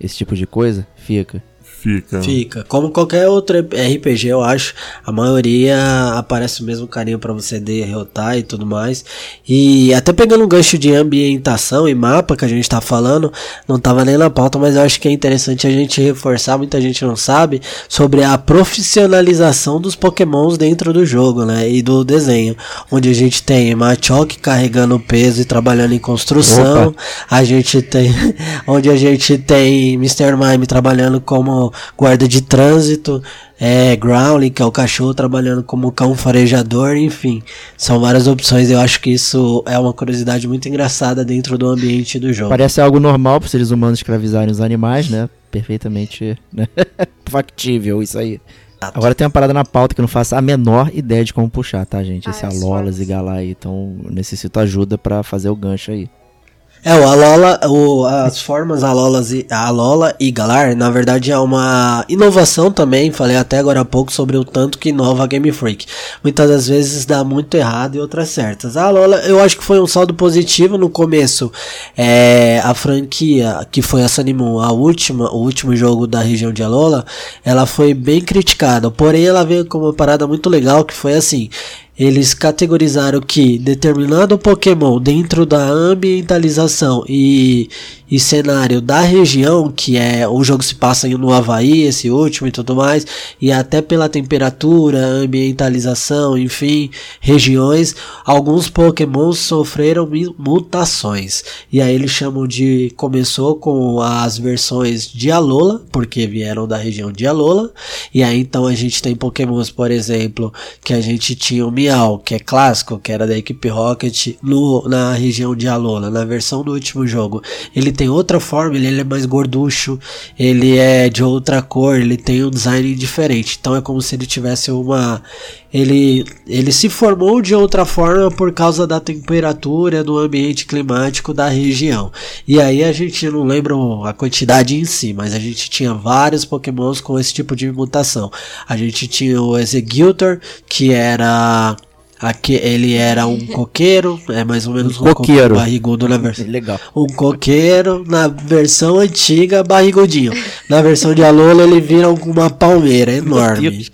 Esse tipo de coisa? Fica. Fica. Fica. Como qualquer outro RPG, eu acho, a maioria aparece o mesmo carinho pra você derrotar e tudo mais. E até pegando um gancho de ambientação e mapa que a gente tá falando, não tava nem na pauta, mas eu acho que é interessante a gente reforçar, muita gente não sabe, sobre a profissionalização dos pokémons dentro do jogo, né? E do desenho. Onde a gente tem Machoke carregando peso e trabalhando em construção. Opa. A gente tem. Onde a gente tem Mr. Mime trabalhando como guarda de trânsito. É, Growling, que é o cachorro, trabalhando como cão farejador, enfim. São várias opções. Eu acho que isso é uma curiosidade muito engraçada dentro do ambiente do jogo. Parece algo normal para seres humanos escravizarem os animais, né? Perfeitamente né? factível isso aí. Agora tem uma parada na pauta que eu não faço a menor ideia de como puxar, tá, gente? Ah, Esse as Alolas e Galar aí. Então necessito ajuda pra fazer o gancho aí. É, o Alola, o, as formas Alolas e, Alola e Galar, na verdade é uma inovação também, falei até agora há pouco sobre o tanto que inova a Game Freak. Muitas das vezes dá muito errado e outras certas. A Alola, eu acho que foi um saldo positivo no começo. É, a franquia, que foi a Sunnymoon, a última, o último jogo da região de Alola, ela foi bem criticada. Porém, ela veio com uma parada muito legal que foi assim. Eles categorizaram que determinado Pokémon dentro da ambientalização e, e cenário da região, que é o jogo se passa no Havaí, esse último e tudo mais, e até pela temperatura, ambientalização, enfim, regiões, alguns Pokémon sofreram mutações. E aí eles chamam de. Começou com as versões de Alola, porque vieram da região de Alola, e aí então a gente tem Pokémons, por exemplo, que a gente tinha o Miau, que é clássico, que era da equipe Rocket, no, na região de Alola, na versão do último jogo. Ele tem outra forma, ele, ele é mais gorducho, ele é de outra cor, ele tem um design diferente. Então é como se ele tivesse uma. Ele, ele se formou de outra forma por causa da temperatura, do ambiente climático da região. E aí a gente não lembra a quantidade em si, mas a gente tinha vários pokémons com esse tipo de mutação. A gente tinha o Executor, que era. Aqui, ele era um coqueiro, é mais ou menos um, coqueiro. barrigudo na versão Legal. um coqueiro na versão antiga barrigudinho. Na versão de Alola ele vira uma palmeira enorme.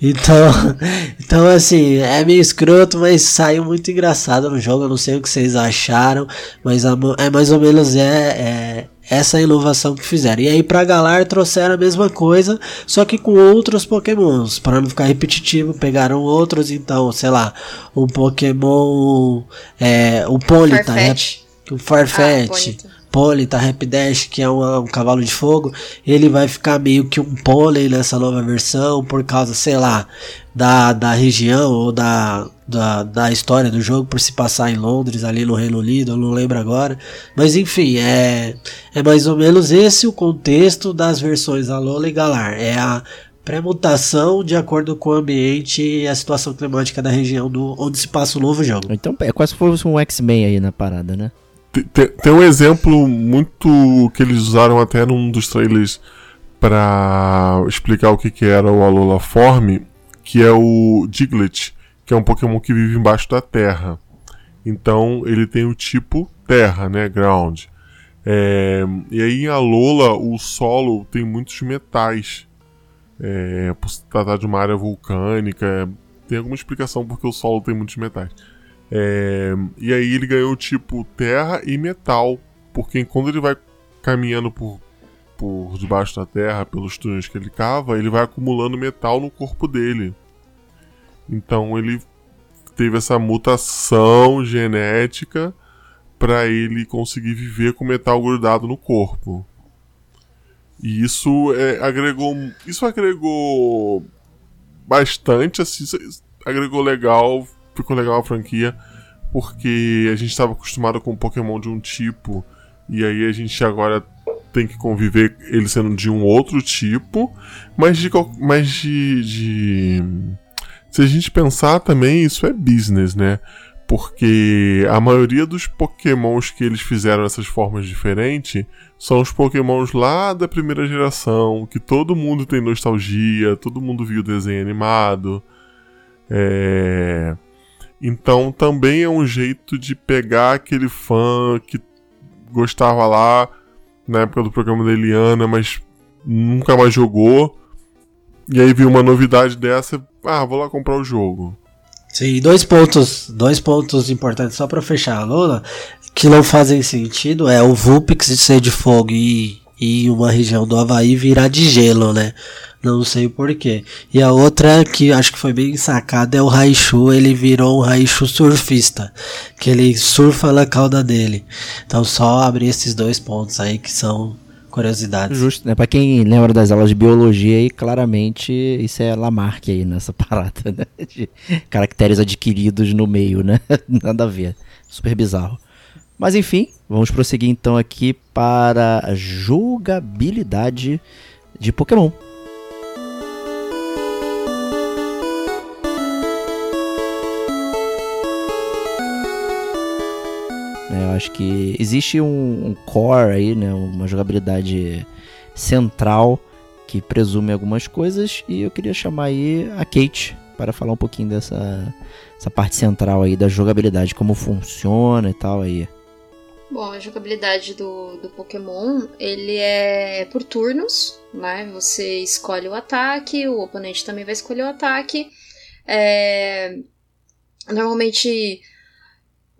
Então, então assim, é meio escroto, mas saiu muito engraçado no jogo. Eu não sei o que vocês acharam, mas é mais ou menos é, é essa inovação que fizeram. E aí pra Galar trouxeram a mesma coisa, só que com outros pokémons. Para não ficar repetitivo, pegaram outros, então, sei lá, um Pokémon. É, o Ponyta, né? Farfetch. O Ah, Farfetch. bonito. Polita Rapidash, que é um, um cavalo de fogo, ele vai ficar meio que um pônei nessa nova versão, por causa, sei lá, da, da região ou da, da, da história do jogo, por se passar em Londres, ali no Reino Unido, eu não lembro agora. Mas enfim, é, é mais ou menos esse o contexto das versões Alola e Galar. É a pré-mutação de acordo com o ambiente e a situação climática da região do, onde se passa o novo jogo. Então é quase se fosse um X-Men aí na parada, né? Tem, tem- um exemplo muito que eles usaram até num dos trailers pra explicar o que, que era o Alola Form, que é o Diglett, que é um Pokémon que vive embaixo da terra. Então ele tem o tipo terra, né? Ground. É, e aí em Alola o solo tem muitos metais. É, por se tratar de uma área vulcânica. Tem alguma explicação porque o solo tem muitos metais. É, e aí ele ganhou tipo terra e metal. Porque quando ele vai caminhando por, por debaixo da terra, pelos túneis que ele cava, ele vai acumulando metal no corpo dele. Então ele teve essa mutação genética para ele conseguir viver com metal grudado no corpo. E isso é, agregou. Isso agregou bastante, assim, agregou legal, ficou legal a franquia, porque a gente estava acostumado com Pokémon de um tipo, e aí a gente agora tem que conviver ele sendo de um outro tipo, mas de. Mas de, de se a gente pensar também, isso é business, né? Porque a maioria dos pokémons que eles fizeram essas formas diferentes são os pokémons lá da primeira geração, que todo mundo tem nostalgia, todo mundo viu o desenho animado. É... Então também é um jeito de pegar aquele fã que gostava lá na época do programa da Eliana, mas nunca mais jogou. E aí viu uma novidade dessa, ah, vou lá comprar o jogo. Sim, dois pontos, dois pontos importantes só pra fechar Lula, que não fazem sentido é o Vulpix de ser de fogo e, e uma região do Havaí virar de gelo, né? Não sei porquê. E a outra que acho que foi bem sacada é o Raichu, ele virou um Raichu surfista, que ele surfa na cauda dele. Então só abrir esses dois pontos aí que são curiosidades. Justo, né? Pra quem lembra das aulas de biologia aí, claramente isso é Lamarck aí nessa parada, né? De caracteres adquiridos no meio, né? Nada a ver. Super bizarro. Mas enfim, vamos prosseguir então aqui para a jogabilidade de Pokémon. né? Eu acho que existe um, um core aí, né? Uma jogabilidade central que presume algumas coisas e eu queria chamar aí a Kate para falar um pouquinho dessa essa parte central aí da jogabilidade, como funciona e tal aí. Bom, a jogabilidade do, do Pokémon, ele é por turnos, né? Você escolhe o ataque, o oponente também vai escolher o ataque. É, Normalmente...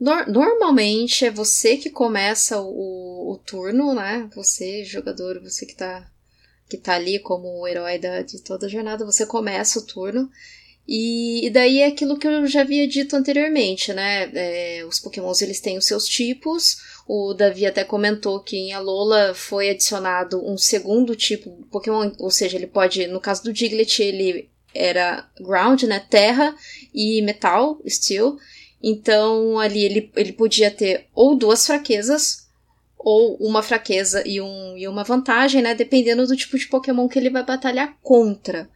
nor- normalmente é você que começa o, o turno, né? Você, jogador, você que tá, que tá ali como o herói da, de toda a jornada, você começa o turno. E, e daí é aquilo que eu já havia dito anteriormente, né? É, os pokémons eles têm os seus tipos, o Davi até comentou que em Alola foi adicionado um segundo tipo de Pokémon, ou seja, ele pode, no caso do Diglett, ele era ground, né, terra e metal, steel. Então ali ele, ele podia ter ou duas fraquezas ou uma fraqueza e, um, e uma vantagem, né, dependendo do tipo de Pokémon que ele vai batalhar contra.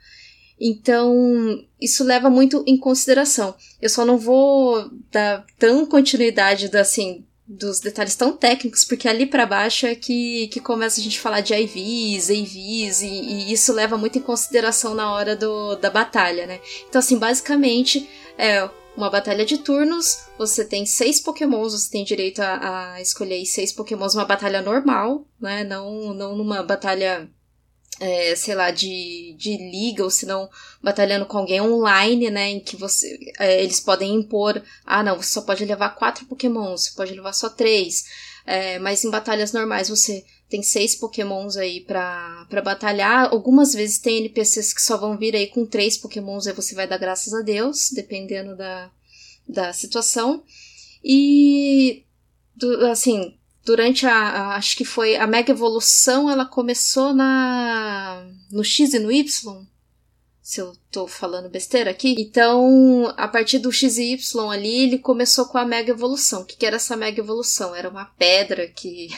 Então, isso leva muito em consideração. Eu só não vou dar tão continuidade da, assim, dos detalhes tão técnicos, porque ali pra baixo é que, que começa a gente falar de IVs, AVs, e, e isso leva muito em consideração na hora do, da batalha, né? Então, assim, basicamente, é uma batalha de turnos, você tem seis pokémons, você tem direito a, a escolher seis pokémons numa batalha normal, né? Não, não numa batalha, é, sei lá, de, de liga, ou se não batalhando com alguém online, né? Em que você, é, eles podem impor, ah, não, você só pode levar quatro pokémons, você pode levar só três. É, mas em batalhas normais você tem seis pokémons aí pra, batalhar. Algumas vezes tem NPCs que só vão vir aí com três pokémons, aí você vai dar graças a Deus, dependendo da, da situação. E, do- assim, durante a, a, acho que foi a mega evolução, ela começou na no X e no Y. Se eu tô falando besteira aqui. Então, a partir do X e Y ali, ele começou com a mega evolução. O que, que era essa mega evolução? Era uma pedra que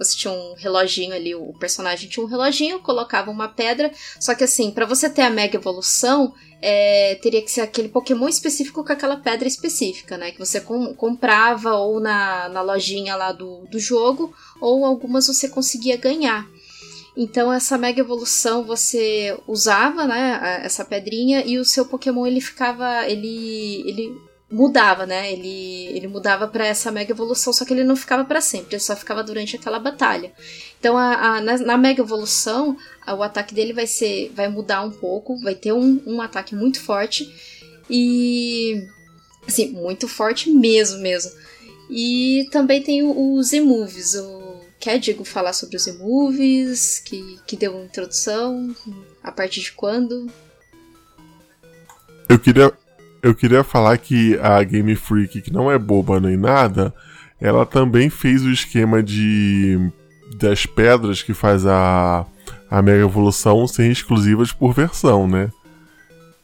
você tinha um reloginho ali, o personagem tinha um reloginho, colocava uma pedra. Só que assim, para você ter a mega evolução, é, teria que ser aquele Pokémon específico com aquela pedra específica, né? Que você com, comprava ou na, na lojinha lá do, do jogo, ou algumas você conseguia ganhar. Então essa mega evolução você usava, né, essa pedrinha e o seu Pokémon ele ficava, ele ele mudava, né? Ele, ele mudava para essa mega evolução, só que ele não ficava para sempre, ele só ficava durante aquela batalha. Então, a, a na, na, mega evolução, a, o ataque dele vai ser, vai mudar um pouco, vai ter um, um ataque muito forte e assim muito forte mesmo, mesmo. E também tem os emoves. O quer Diego falar sobre os emoves que que deu uma introdução a partir de quando? Eu queria eu queria falar que a Game Freak, que não é boba nem nada, ela também fez o esquema de das pedras que faz a, a Mega Evolução serem exclusivas por versão, né?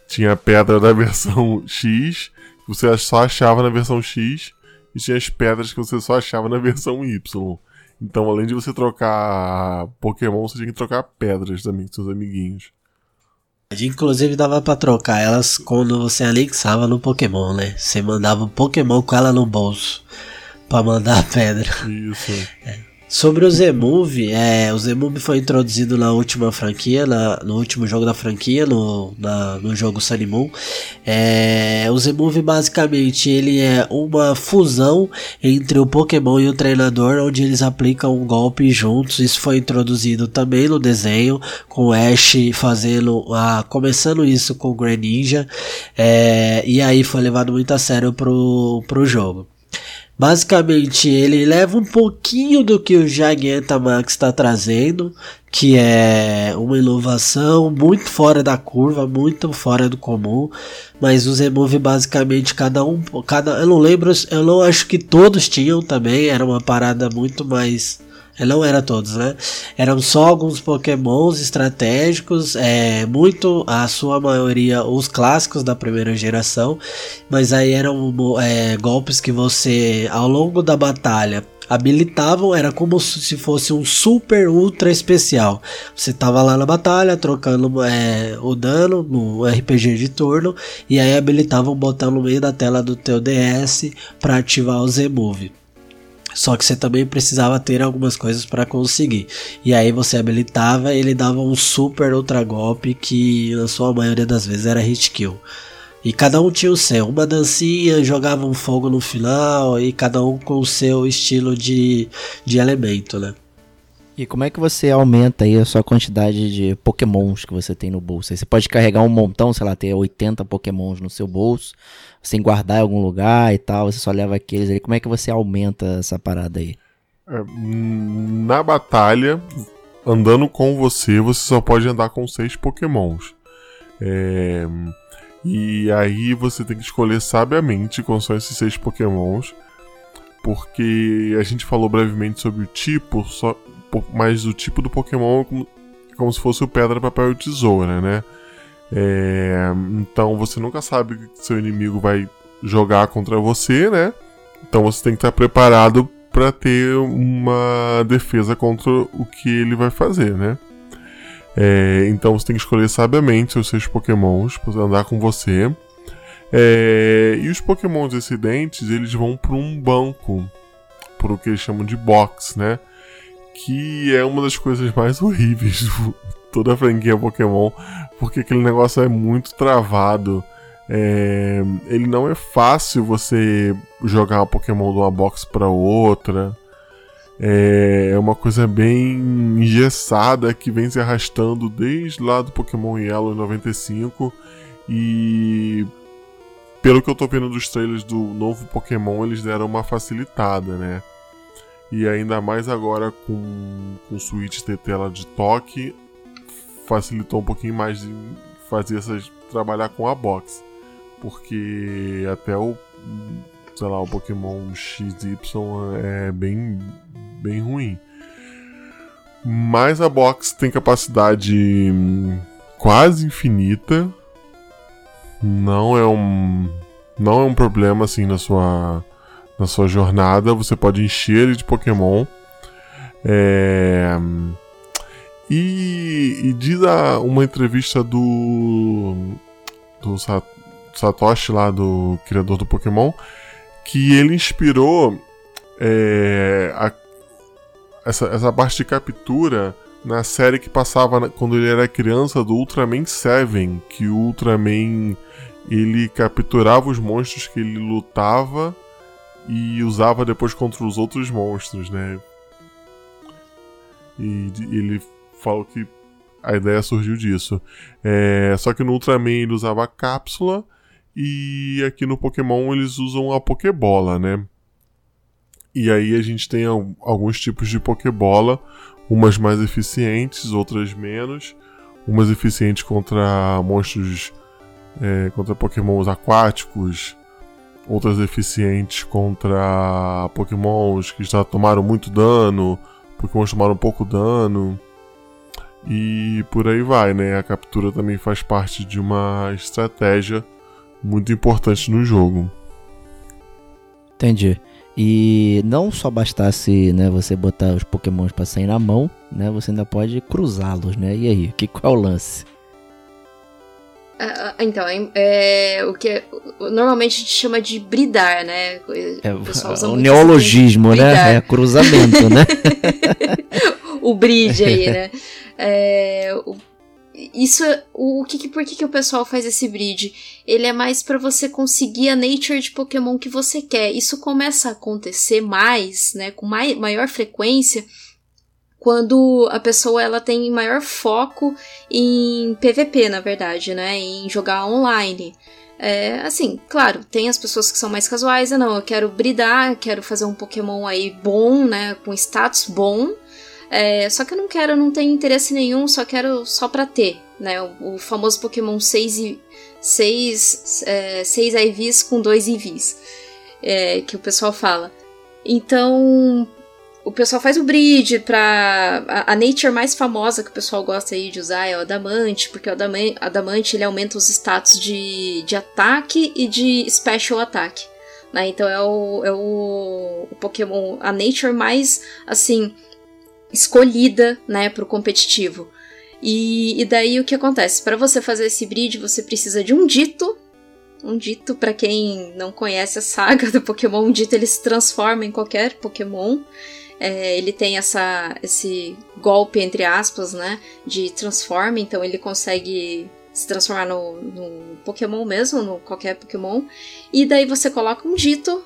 Tinha a pedra da versão X, que você só achava na versão X, e tinha as pedras que você só achava na versão Y. Então, além de você trocar Pokémon, você tinha que trocar pedras também com seus amiguinhos. Inclusive dava para trocar elas quando você anexava no Pokémon, né? Você mandava o Pokémon com ela no bolso para mandar a pedra. Isso. É. Sobre o Z-Move, é, o Z-Move foi introduzido na última franquia, na, no último jogo da franquia, no, na, no jogo Sunny Moon. É, o Z-Move basicamente ele é uma fusão entre o Pokémon e o treinador, onde eles aplicam um golpe juntos. Isso foi introduzido também no desenho, com o Ash fazendo, a, começando isso com o Greninja, é, e aí foi levado muito a sério pro, pro jogo. Basicamente, ele leva um pouquinho do que o Gigantamax está trazendo, que é uma inovação muito fora da curva, muito fora do comum, mas os Remove basicamente cada um, cada, eu não lembro, eu não acho que todos tinham também, era uma parada muito mais não era todos, né? Eram só alguns pokémons estratégicos, é, muito, a sua maioria, os clássicos da primeira geração, mas aí eram é, golpes que você, ao longo da batalha, habilitavam, era como se fosse um super ultra especial. Você tava lá na batalha, trocando é, o dano no RPG de turno, e aí habilitavam botão no meio da tela do teu DS para ativar o Z-Move. Só que você também precisava ter algumas coisas para conseguir. E aí você habilitava e ele dava um super ultra golpe que na sua maioria das vezes era hit kill. E cada um tinha o seu, uma dancinha, jogava um fogo no final e cada um com o seu estilo de, de elemento, né? E como é que você aumenta aí a sua quantidade de pokémons que você tem no bolso? Você pode carregar um montão, sei lá, ter 80 pokémons no seu bolso, sem guardar em algum lugar e tal, você só leva aqueles aí. Como é que você aumenta essa parada aí? É, na batalha, andando com você, você só pode andar com seis pokémons. É, e aí você tem que escolher sabiamente quais são esses seis pokémons. Porque a gente falou brevemente sobre o tipo, só, mas o tipo do Pokémon é como, como se fosse o pedra, papel e tesoura, né? É, então você nunca sabe que seu inimigo vai jogar contra você, né? Então você tem que estar preparado para ter uma defesa contra o que ele vai fazer, né? É, então você tem que escolher sabiamente os seus pokémons para andar com você. É, e os pokémons excedentes, eles vão para um banco, por o que eles chamam de box, né? Que é uma das coisas mais horríveis de toda a franquia Pokémon, porque aquele negócio é muito travado. É, ele não é fácil você jogar um Pokémon de uma box para outra. É, é uma coisa bem engessada que vem se arrastando desde lá do Pokémon Yellow em 95 e pelo que eu tô vendo dos trailers do novo Pokémon, eles deram uma facilitada, né? E ainda mais agora com, com o Switch ter tela de toque, facilitou um pouquinho mais de fazer essas. trabalhar com a box. Porque até o sei lá, o Pokémon XY é bem, bem ruim. Mas a box tem capacidade hum, quase infinita. Não é um não é um problema assim na sua na sua jornada. Você pode encher ele de Pokémon. É... E, e diz a, uma entrevista do do Satoshi lá do criador do Pokémon que ele inspirou é, a, essa, essa parte de captura na série que passava quando ele era criança do Ultraman 7, que o Ultraman ele capturava os monstros que ele lutava e usava depois contra os outros monstros, né? E ele falou que a ideia surgiu disso. É, só que no Ultraman ele usava a cápsula e aqui no Pokémon eles usam a Pokébola, né? E aí a gente tem alguns tipos de Pokébola, umas mais eficientes, outras menos. Umas eficientes contra monstros, é, contra Pokémons aquáticos, outras eficientes contra Pokémons que já tomaram muito dano, Pokémons tomaram pouco dano. E por aí vai, né? A captura também faz parte de uma estratégia muito importante no jogo. Entendi. E não só bastasse, né, você botar os pokémons para sair na mão, né, você ainda pode cruzá-los, né? E aí, que qual é o lance? Uh, então, é, o que é, normalmente a gente chama de bridar, né? É, o, o neologismo, né? É cruzamento, né? o bridge aí, né? É, o isso o, o que por que, que o pessoal faz esse breed? Ele é mais para você conseguir a nature de Pokémon que você quer. Isso começa a acontecer mais, né, com mai, maior frequência quando a pessoa ela tem maior foco em PVP, na verdade, né, em jogar online. É, assim, claro, tem as pessoas que são mais casuais, ah, não, eu quero bridar, quero fazer um Pokémon aí bom, né, com status bom, é, só que eu não quero, não tenho interesse nenhum, só quero só pra ter, né? O, o famoso Pokémon 6 e 6, é, 6 IVs com 2 IVs, é, que o pessoal fala. Então, o pessoal faz o breed pra... A, a, nature mais famosa que o pessoal gosta aí de usar é o Adamante, porque o Adamante, ele aumenta os status de, de ataque e de special attack. Né? Então é o, é o, o Pokémon, a nature mais, assim escolhida, né, para o competitivo. E, e, daí o que acontece? Para você fazer esse breed, você precisa de um dito. Um dito, para quem não conhece a saga do Pokémon, um dito ele se transforma em qualquer Pokémon. É, ele tem essa, esse golpe, entre aspas, né, de transforma, então ele consegue se transformar no, no Pokémon mesmo, no qualquer Pokémon. E daí você coloca um dito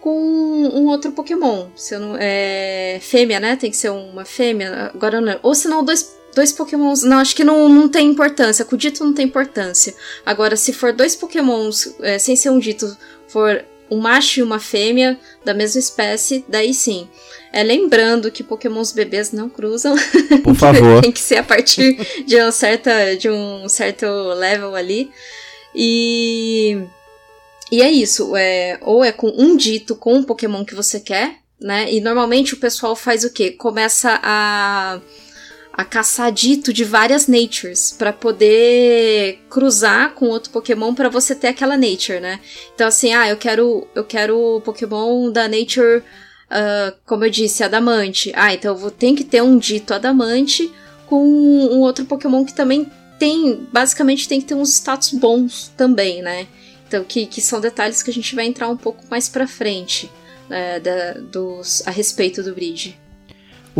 com um outro Pokémon. Se não, é, fêmea, né? Tem que ser uma fêmea. Agora não. Ou se não, dois, dois Pokémons. Não, acho que não, não tem importância. Com o dito não tem importância. Agora, se for dois Pokémons, é, sem ser um dito, for um macho e uma fêmea da mesma espécie, daí sim. É, lembrando que pokémons bebês não cruzam. Por favor. tem que ser a partir de, uma certa, de um certo level ali. E e é isso, é, ou é com um dito com um Pokémon que você quer, né? E normalmente o pessoal faz o quê? Começa a, a caçar dito de várias natures para poder cruzar com outro Pokémon para você ter aquela nature, né? Então assim, ah, eu quero eu quero o Pokémon da nature, uh, como eu disse, adamante. Ah, então eu vou ter que ter um dito adamante com um outro Pokémon que também tem, basicamente tem que ter uns status bons também, né? Então, que, que são detalhes que a gente vai entrar um pouco mais pra frente né, da, dos, a respeito do bridge.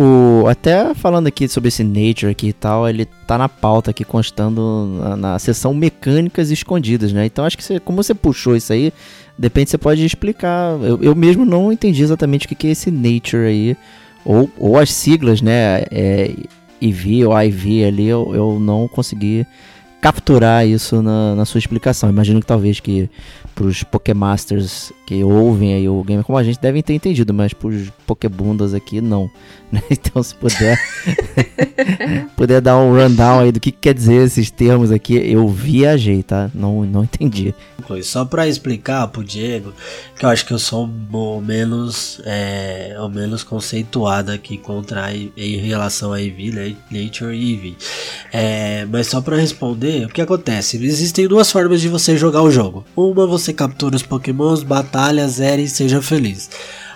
O, até falando aqui sobre esse Nature aqui e tal, ele tá na pauta aqui constando na, na seção mecânicas escondidas, né? Então acho que você, como você puxou isso aí, depende você pode explicar. Eu, eu mesmo não entendi exatamente o que, que é esse Nature aí, ou, ou as siglas, né? É, EV ou IV ali, eu, eu não consegui capturar isso na, na sua explicação. Imagino que talvez que pros Pokémasters que ouvem aí o game, como a gente devem ter entendido, mas pros Pokébundas aqui não. Né? Então se puder puder dar um rundown aí do que, que quer dizer esses termos aqui, eu viajei, tá? Não, não entendi. Só pra explicar pro Diego, que eu acho que eu sou o menos, é, o menos conceituado aqui contra em relação a EV, né? Nature e EV. É, mas só pra responder, o que acontece? Existem duas formas de você jogar o jogo. Uma, você captura os pokémons, batalha, zere e seja feliz.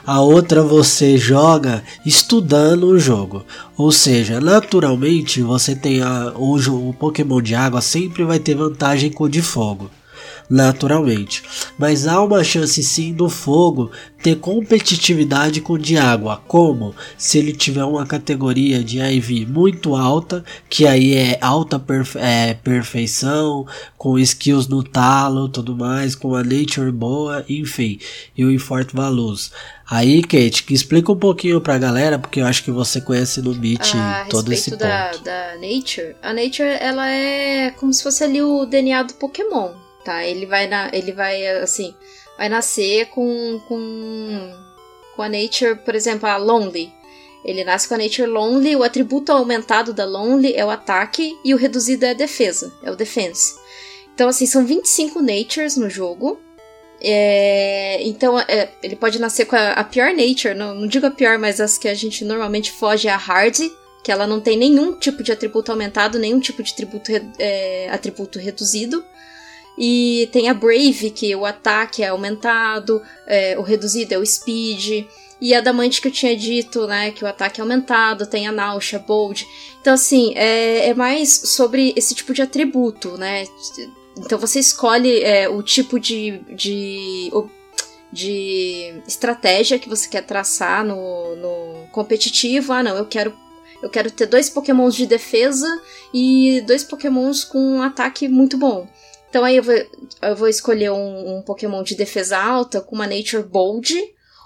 A outra você joga estudando o jogo. Ou seja, naturalmente você tem a, o, jo- o Pokémon de água sempre vai ter vantagem com o de fogo naturalmente. Mas há uma chance sim do fogo ter competitividade com o de água, como se ele tiver uma categoria de IV muito alta, que aí é alta perfe- é, perfeição, com skills no talo, tudo mais, com a nature boa, enfim, e o Enforte Valuz. Aí, Kate, que explica um pouquinho pra galera, porque eu acho que você conhece no Beat a todo esse ponto. da, da Nature, a Nature ela é como se fosse ali o DNA do Pokémon, tá? Ele vai na, ele vai assim, vai nascer com com com a Nature, por exemplo, a Lonely. Ele nasce com a Nature Lonely, o atributo aumentado da Lonely é o ataque e o reduzido é a defesa, é o defense. Então assim, são 25 Natures no jogo. É, então, é, ele pode nascer com a, a pior nature, não, não digo a pior, mas as que a gente normalmente foge é a hard, que ela não tem nenhum tipo de atributo aumentado, nenhum tipo de atributo, é, atributo reduzido. E tem a Brave, que o ataque é aumentado, é, o reduzido é o Speed. E a Adamante que eu tinha dito, né, que o ataque é aumentado, tem a Nausea, Bold. Então, assim, é, é mais sobre esse tipo de atributo, né? Então você escolhe é, o tipo de, de, de estratégia que você quer traçar no, no competitivo. Ah, não, eu quero, eu quero ter dois pokémons de defesa e dois pokémons com um ataque muito bom. Então aí eu vou, eu vou escolher um, um pokémon de defesa alta com uma Nature Bold.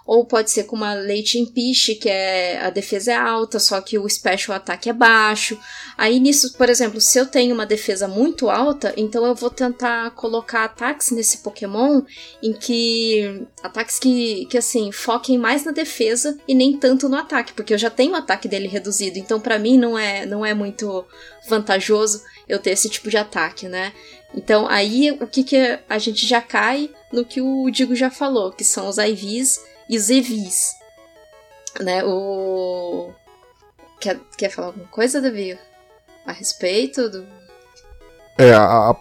Ou pode ser com uma Late Impish, que é a defesa é alta, só que o Special Attack é baixo. Aí nisso, por exemplo, se eu tenho uma defesa muito alta, então eu vou tentar colocar ataques nesse Pokémon em que. ataques que, que assim, foquem mais na defesa e nem tanto no ataque, porque eu já tenho o ataque dele reduzido, então pra mim não é, não é muito vantajoso eu ter esse tipo de ataque, né? Então aí o que, que a gente já cai no que o Digo já falou, que são os IVs e os EVs. Né? O. Quer, quer falar alguma coisa, Davi? A respeito do. É, a,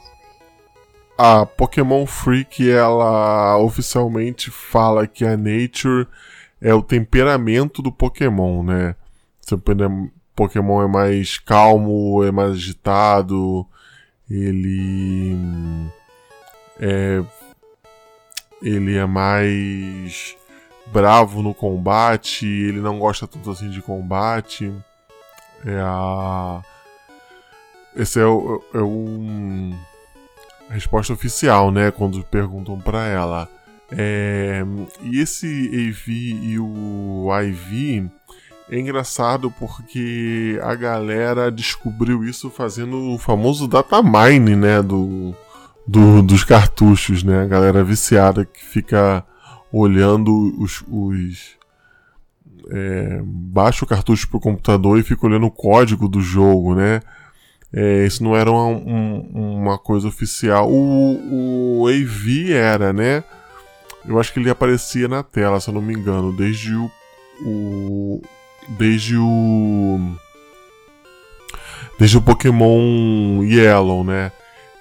a Pokémon Freak, ela oficialmente fala que a Nature é o temperamento do Pokémon, né? Seu Pokémon é mais calmo, é mais agitado, ele é ele é mais bravo no combate, ele não gosta tanto assim de combate. É a esse é o, é um resposta oficial, né? Quando perguntam pra ela. É, e esse AV e o IV é engraçado porque a galera descobriu isso fazendo o famoso datamine, né? Do, do, dos cartuchos, né? A galera viciada que fica olhando os. os é, baixa o cartucho pro computador e fica olhando o código do jogo, né? É, isso não era uma, um- uma coisa oficial. O, o AV era, né? Eu acho que ele aparecia na tela, se eu não me engano, desde o. o desde o. Desde o Pokémon Yellow, né?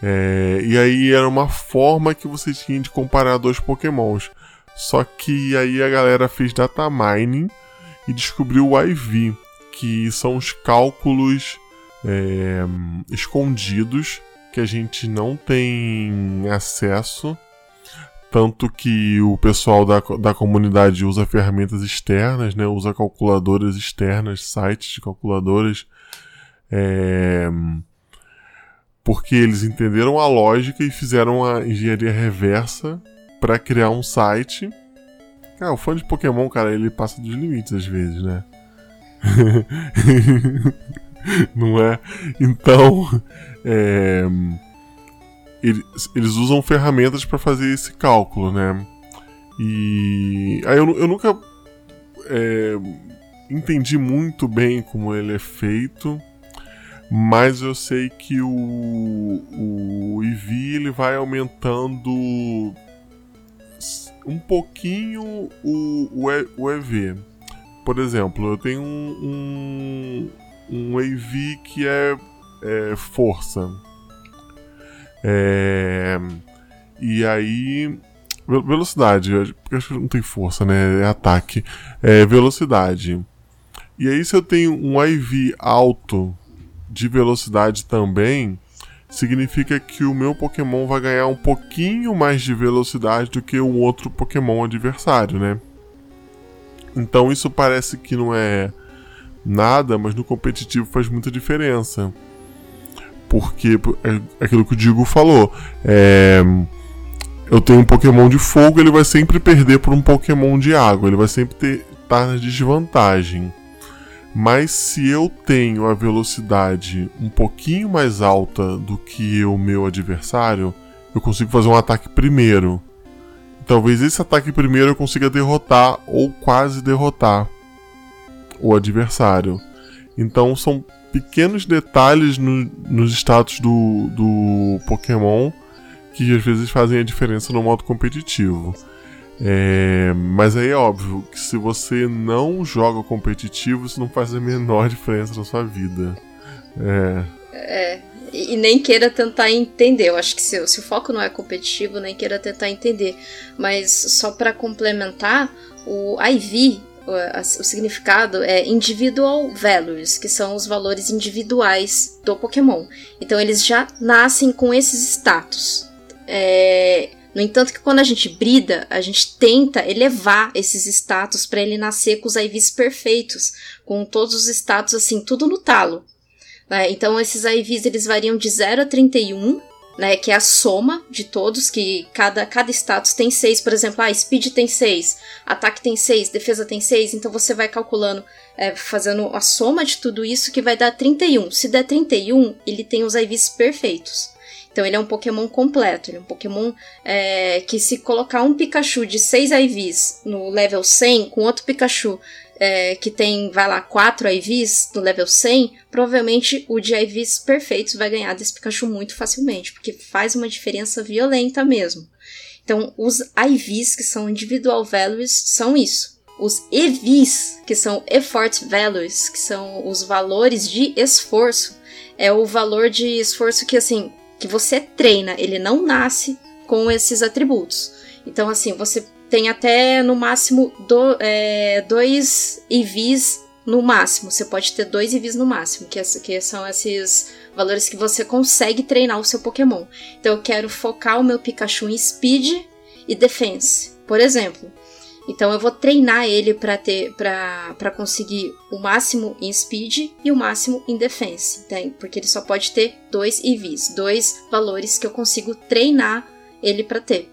É, e aí era uma forma que você tinha de comparar dois Pokémons. Só que aí a galera fez data mining e descobriu o IV, que são os cálculos é, escondidos que a gente não tem acesso. Tanto que o pessoal da, da comunidade usa ferramentas externas, né? usa calculadoras externas, sites de calculadoras, é, porque eles entenderam a lógica e fizeram a engenharia reversa para criar um site. Cara, o fã de Pokémon, cara, ele passa dos limites às vezes, né? Não é? Então, é, eles, eles usam ferramentas para fazer esse cálculo, né? E aí eu, eu nunca é, entendi muito bem como ele é feito, mas eu sei que o, o EV ele vai aumentando um pouquinho o, o, EV. Por exemplo, eu tenho um, um, um EV que é, é força. É, e aí. ve- Velocidade, porque acho que não tem força, né? É ataque. É velocidade. E aí, se eu tenho um IV alto de velocidade também, significa que o meu Pokémon vai ganhar um pouquinho mais de velocidade do que o outro Pokémon adversário, né? Então isso parece que não é nada, mas no competitivo faz muita diferença. Porque é aquilo que o Digo falou. É, eu tenho um Pokémon de fogo, ele vai sempre perder por um Pokémon de água. Ele vai sempre estar na desvantagem. Mas se eu tenho a velocidade um pouquinho mais alta do que o meu adversário, eu consigo fazer um ataque primeiro. Talvez esse ataque primeiro eu consiga derrotar ou quase derrotar o adversário. Então são pequenos detalhes no- nos status do, do Pokémon que às vezes fazem a diferença no modo competitivo. É, mas aí é óbvio que se você não joga competitivo, isso não faz a menor diferença na sua vida. É, É, e nem queira tentar entender. Eu acho que se, se o foco não é competitivo, nem queira tentar entender. Mas só para complementar, o IV, o, significado é Individual Values, que são os valores individuais do Pokémon. Então eles já nascem com esses status. É, no entanto, que quando a gente brida, a gente tenta elevar esses status para ele nascer com os IVs perfeitos, com todos os status assim, tudo no talo. né? Então esses IVs eles variam de 0 a 31, né, que é a soma de todos, que cada, cada status tem 6, por exemplo, ah, speed tem 6, ataque tem 6, defesa tem 6, então você vai calculando, é, fazendo a soma de tudo isso que vai dar 31. Se der 31, ele tem os IVs perfeitos. Então ele é um Pokémon completo, ele é um Pokémon é, que se colocar um Pikachu de 6 IVs no level 100 com outro Pikachu é, que tem, vai lá, 4 IVs no level 100, provavelmente o de IVs perfeitos vai ganhar desse Pikachu muito facilmente, porque faz uma diferença violenta mesmo. Então, os IVs, que são Individual Values, são isso. Os EVs, que são Effort Values, que são os valores de esforço, é o valor de esforço que, assim, que você treina, ele não nasce com esses atributos. Então, assim, você tem até no máximo do, é, dois EVs no máximo. Você pode ter dois EVs no máximo, que, essa- que são esses valores que você consegue treinar o seu Pokémon. Então, eu quero focar o meu Pikachu em Speed e Defense, por exemplo. Então eu vou treinar ele para ter para conseguir o máximo em speed e o máximo em defense, entende? porque ele só pode ter dois EVs, dois valores que eu consigo treinar ele para ter.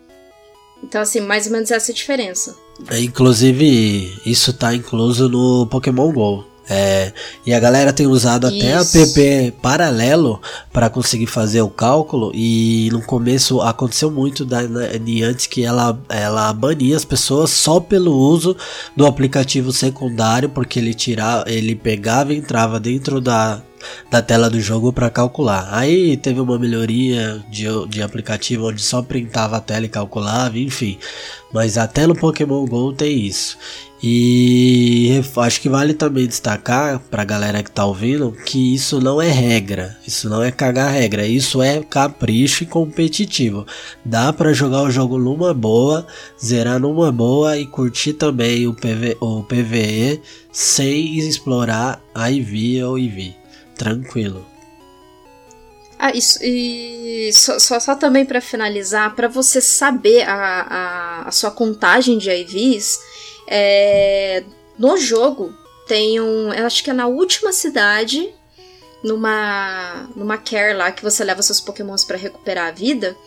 Então assim, mais ou menos essa é a diferença. É, Inclusive, isso tá incluso no Pokémon GO. É, e a galera tem usado até Isso. app paralelo para conseguir fazer o cálculo. E no começo aconteceu muito da Niantic que ela, ela bania as pessoas só pelo uso do aplicativo secundário, porque ele tirava, ele pegava e entrava dentro da, da tela do jogo para calcular. Aí teve uma melhoria de, de aplicativo onde só printava a tela e calculava, enfim. Mas até no Pokémon GO tem isso. E acho que vale também destacar pra galera que tá ouvindo que isso não é regra, isso não é cagar regra, isso é capricho e competitivo. Dá pra jogar o jogo numa boa, zerar numa boa e curtir também o, PV, o PVE sem explorar IV ou IV. Tranquilo. Ah, isso e só, só, só também para finalizar, para você saber a, a, a sua contagem de IVs, é, no jogo tem um, eu acho que é na última cidade, numa numa care lá que você leva seus pokémons para recuperar a vida,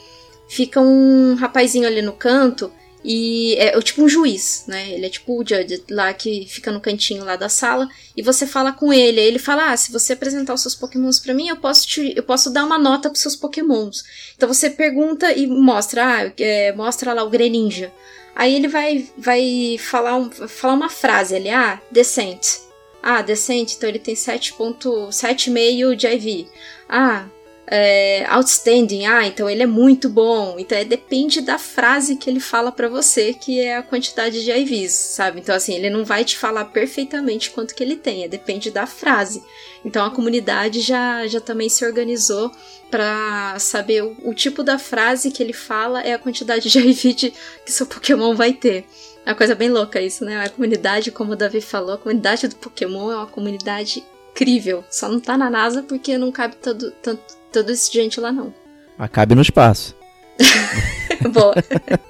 fica um rapazinho ali no canto E é, é tipo um juiz, né? Ele é tipo o judge lá que fica no cantinho lá da sala. E você fala com ele. Aí ele fala: Ah, se você apresentar os seus pokémons para mim, eu posso, te, eu posso dar uma nota pros seus pokémons. Então você pergunta e mostra: Ah, é, mostra lá o Greninja. Aí ele vai, vai falar, um, falar uma frase ali: Ah, decente. Ah, decente, então ele tem 7.7,5 de IV. Ah, é, outstanding, ah, então ele é muito bom. Então é, depende da frase que ele fala para você, que é a quantidade de IVs, sabe? Então assim, ele não vai te falar perfeitamente quanto que ele tem, é, depende da frase. Então a comunidade já, já também se organizou para saber o, o, tipo da frase que ele fala é a quantidade de IV de, que seu Pokémon vai ter. É uma coisa bem louca isso, né? A comunidade, como o Davi falou, a comunidade do Pokémon é uma comunidade incrível. Só não tá na NASA porque não cabe todo, tanto todo esse gente lá, não. Mas cabe no espaço. Boa.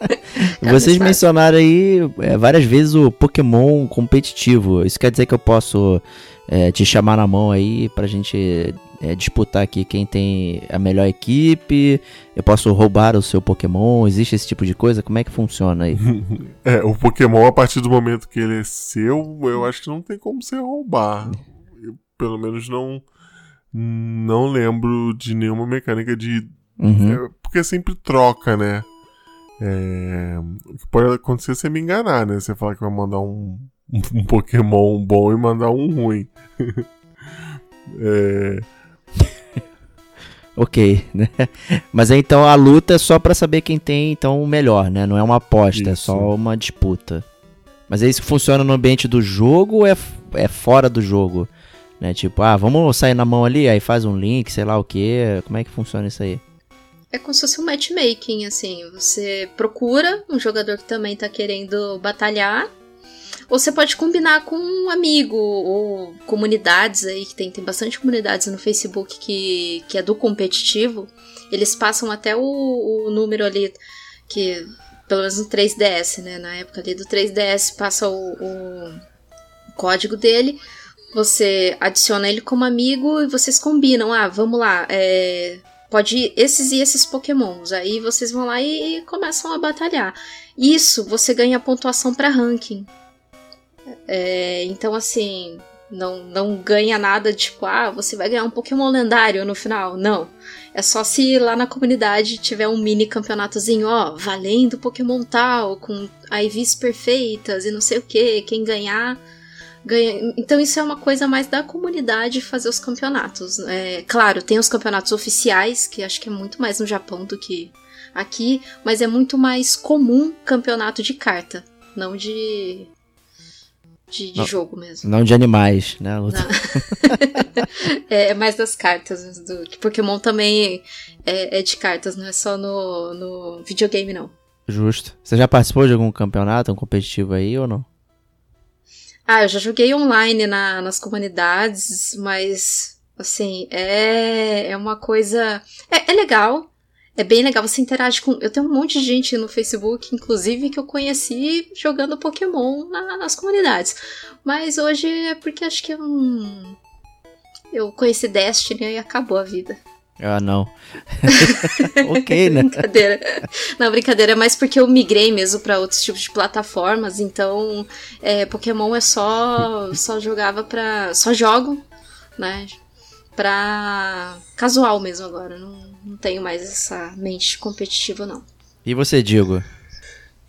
Vocês mencionaram aí é, várias vezes o Pokémon competitivo. Isso quer dizer que eu posso é, te chamar na mão aí pra gente é, disputar aqui quem tem a melhor equipe? Eu posso roubar o seu Pokémon? Existe esse tipo de coisa? Como é que funciona aí? é, o Pokémon, a partir do momento que ele é seu, eu acho que não tem como você roubar. Eu, pelo menos não não lembro de nenhuma mecânica de. Uhum. É, porque sempre troca, né? É, o que pode acontecer é você me enganar, né? Você falar que vai mandar um, um Pokémon bom e mandar um ruim. é... ok, né? Mas então a luta é só para saber quem tem então o melhor, né? Não é uma aposta, isso. é só uma disputa. Mas é isso que funciona no ambiente do jogo ou é, é fora do jogo? Né? Tipo, ah, vamos sair na mão ali, aí faz um link, sei lá o que. Como é que funciona isso aí? É como se fosse um matchmaking, assim. Você procura um jogador que também tá querendo batalhar. Ou você pode combinar com um amigo ou comunidades aí, que tem, tem bastante comunidades no Facebook que, que é do competitivo. Eles passam até o, o número ali, que pelo menos no 3DS, né? Na época ali do 3DS passa o, o código dele você adiciona ele como amigo e vocês combinam. Ah, vamos lá, é, pode ir esses e esses pokémons. Aí vocês vão lá e, e começam a batalhar. Isso você ganha pontuação para ranking. É, então, assim, não, não ganha nada tipo, ah, você vai ganhar um Pokémon lendário no final. Não. É só se lá na comunidade tiver um mini campeonatozinho, ó, valendo Pokémon tal, com IVs perfeitas e não sei o que. Quem ganhar ganha. Então isso é uma coisa mais da comunidade fazer os campeonatos. É, claro, tem os campeonatos oficiais, que acho que é muito mais no Japão do que aqui, mas é muito mais comum campeonato de carta, não de. De, de não, jogo mesmo. Não de animais, né? é, é, mais das cartas. Do, Pokémon também é, é, de cartas, não é só no, no videogame, não. Justo. Você já participou de algum campeonato, um competitivo aí ou não? Ah, eu já joguei online na, nas comunidades, mas assim, é, é uma coisa. É, é legal. É bem legal, você interage com. Eu tenho um monte de gente no Facebook, inclusive, que eu conheci jogando Pokémon na, nas comunidades. Mas hoje é porque acho que eu. Eu conheci Destiny e acabou a vida. Ah, não. ok, né? brincadeira. Não, brincadeira, é mais porque eu migrei mesmo para outros tipos de plataformas, então é, Pokémon é só só jogava pra. só jogo, né? Pra casual mesmo agora. Não, não tenho mais essa mente competitiva, não. E você, Diego?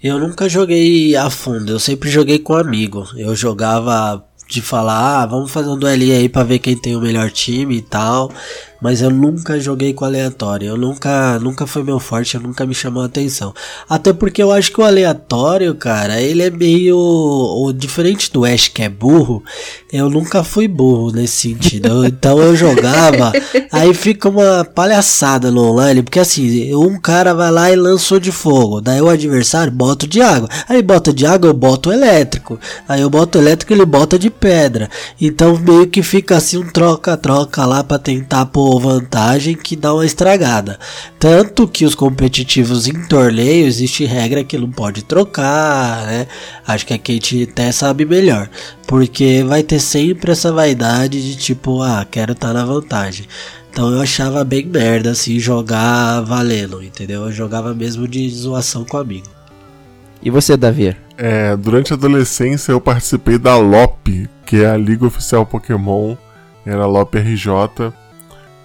Eu nunca joguei a fundo, eu sempre joguei com amigo. Eu jogava de falar, ah, vamos fazer um duelinho aí pra ver quem tem o melhor time e tal mas eu nunca joguei com aleatório. Eu nunca, nunca foi meu forte, eu nunca me chamou a atenção. Até porque eu acho que o aleatório, cara, ele é meio o diferente do Ash que é burro. Eu nunca fui burro nesse sentido. então eu jogava, aí fica uma palhaçada no online, porque assim, um cara vai lá e lançou de fogo, daí o adversário bota de água. Aí bota de água, eu boto elétrico. Aí eu boto elétrico, ele bota de pedra. Então meio que fica assim um troca-troca lá para tentar pôr vantagem que dá uma estragada. Tanto que os competitivos em torneio existe regra que não pode trocar, né? Acho que a Kate até sabe melhor. Porque vai ter sempre essa vaidade de tipo, ah, quero estar tá na vantagem. Então eu achava bem merda assim jogar valendo, entendeu? Eu jogava mesmo de zoação com amigo. E você, Davi? É, durante a adolescência eu participei da LOP, que é a Liga Oficial Pokémon. Era a LOP RJ,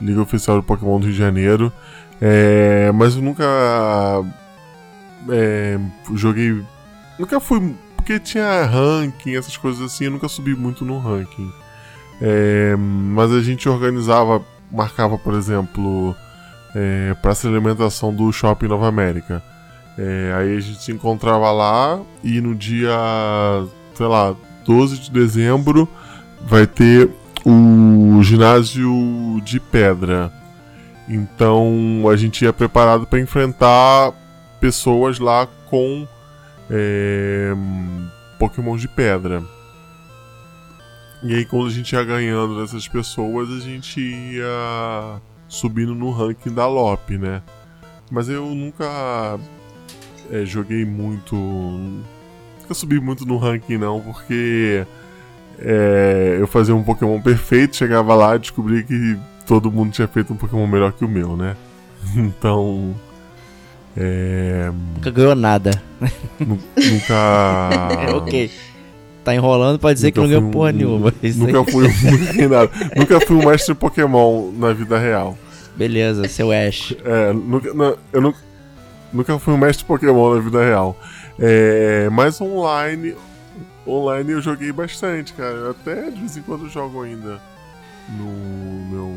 Liga Oficial do Pokémon do Rio de Janeiro. É, mas eu nunca é, joguei. Nunca fui. Porque tinha ranking, essas coisas assim, eu nunca subi muito no ranking. É, mas a gente organizava, marcava, por exemplo, é, praça de alimentação do Shopping Nova América. É, aí a gente se encontrava lá e no dia, sei lá, 12 de dezembro vai ter o ginásio de pedra. Então a gente ia preparado para enfrentar pessoas lá com é, Pokémon de pedra. E aí quando a gente ia ganhando dessas pessoas, a gente ia subindo no ranking da LOP, né? Mas eu nunca é, joguei muito. Nunca subi muito no ranking não, porque é, eu fazia um Pokémon perfeito, chegava lá e descobri que todo mundo tinha feito um Pokémon melhor que o meu, né? Então. É, Nunca ganhou nada. nu- nunca. ok. Tá enrolando pra dizer que não Nunca ganhou fui porra um- nenhuma. Nunca fui, um- nunca, nada. nunca fui um mestre Pokémon na vida real. Beleza, seu Ash. É, nunca, não, eu nunca, nunca fui um mestre Pokémon na vida real. É, mas online, online eu joguei bastante, cara. Eu até de vez em quando jogo ainda no meu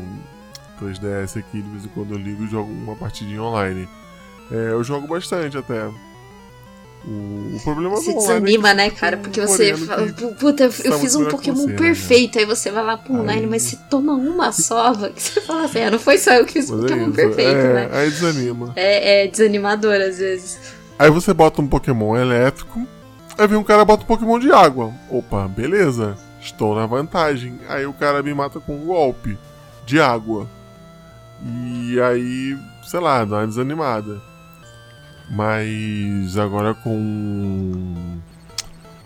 3DS aqui. De vez em quando eu ligo e jogo uma partidinha online. É, eu jogo bastante até. O, o problema Você é que desanima, né, tem cara? um Porque você fala, puta, eu eu fiz um Pokémon você, né? perfeito. Aí você vai lá pro online, Aí- mas você toma uma sova. Que você fala assim, ah, não foi só eu que fiz Mas é Pokémon isso. perfeito, é, né? Aí desanima. É, é desanimador às vezes. Aí você bota um Pokémon elétrico, aí vem um cara e bota um Pokémon de água. Opa, beleza, estou na vantagem. Aí o cara me mata com um golpe de água. E aí, sei lá, dá uma desanimada. Mas agora com.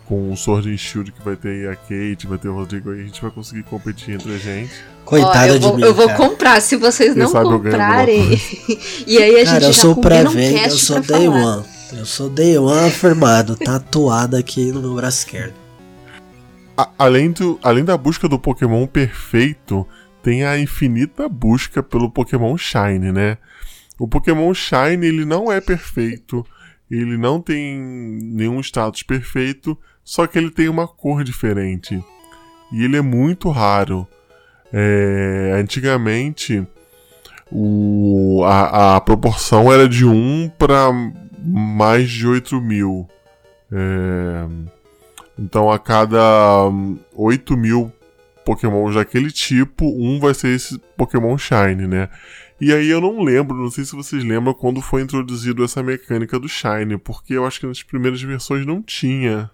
Com o Sword and Shield que vai ter aí a Kate, vai ter o Rodrigo aí, a gente vai conseguir competir entre a gente. Coitada Ó, eu de vou, mim, eu vou cara. comprar se vocês Quem não eu comprarem. e aí a gente Cara, eu já sou combina um pré-venda, eu sou day falar. one. Eu sou day one afirmado, tatuado aqui no meu braço esquerdo. A- além, do, além da busca do Pokémon perfeito, tem a infinita busca pelo Pokémon Shine, né? O Pokémon Shine, ele não é perfeito, ele não tem nenhum status perfeito, só que ele tem uma cor diferente. E ele é muito raro. É, antigamente, o, a, a proporção era de 1 para mais de 8 mil. É, então, a cada hum, 8 mil Pokémons daquele tipo, um vai ser esse Pokémon Shine, né? E aí eu não lembro, não sei se vocês lembram quando foi introduzido essa mecânica do Shine, porque eu acho que nas primeiras versões não tinha.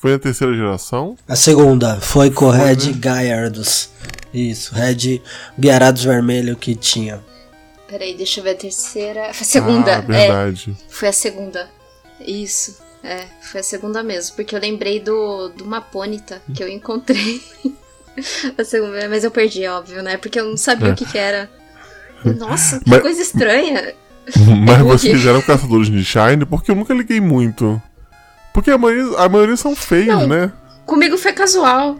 Foi na terceira geração? A segunda foi com o Red né? Gyarados. Isso, Red Gyarados vermelho que tinha. Peraí, deixa eu ver a terceira. Foi a segunda. Ah, é, verdade. foi a segunda. Isso. É, foi a segunda mesmo. Porque eu lembrei do, do Maponita que eu encontrei. a segunda, mas eu perdi, óbvio, né? Porque eu não sabia É. o que, que era. Nossa, que Mas- coisa estranha. Mas vocês eram caçadores de Shine? Porque eu nunca liguei muito. Porque a maioria, a maioria são feios, Não. né? Comigo foi casual.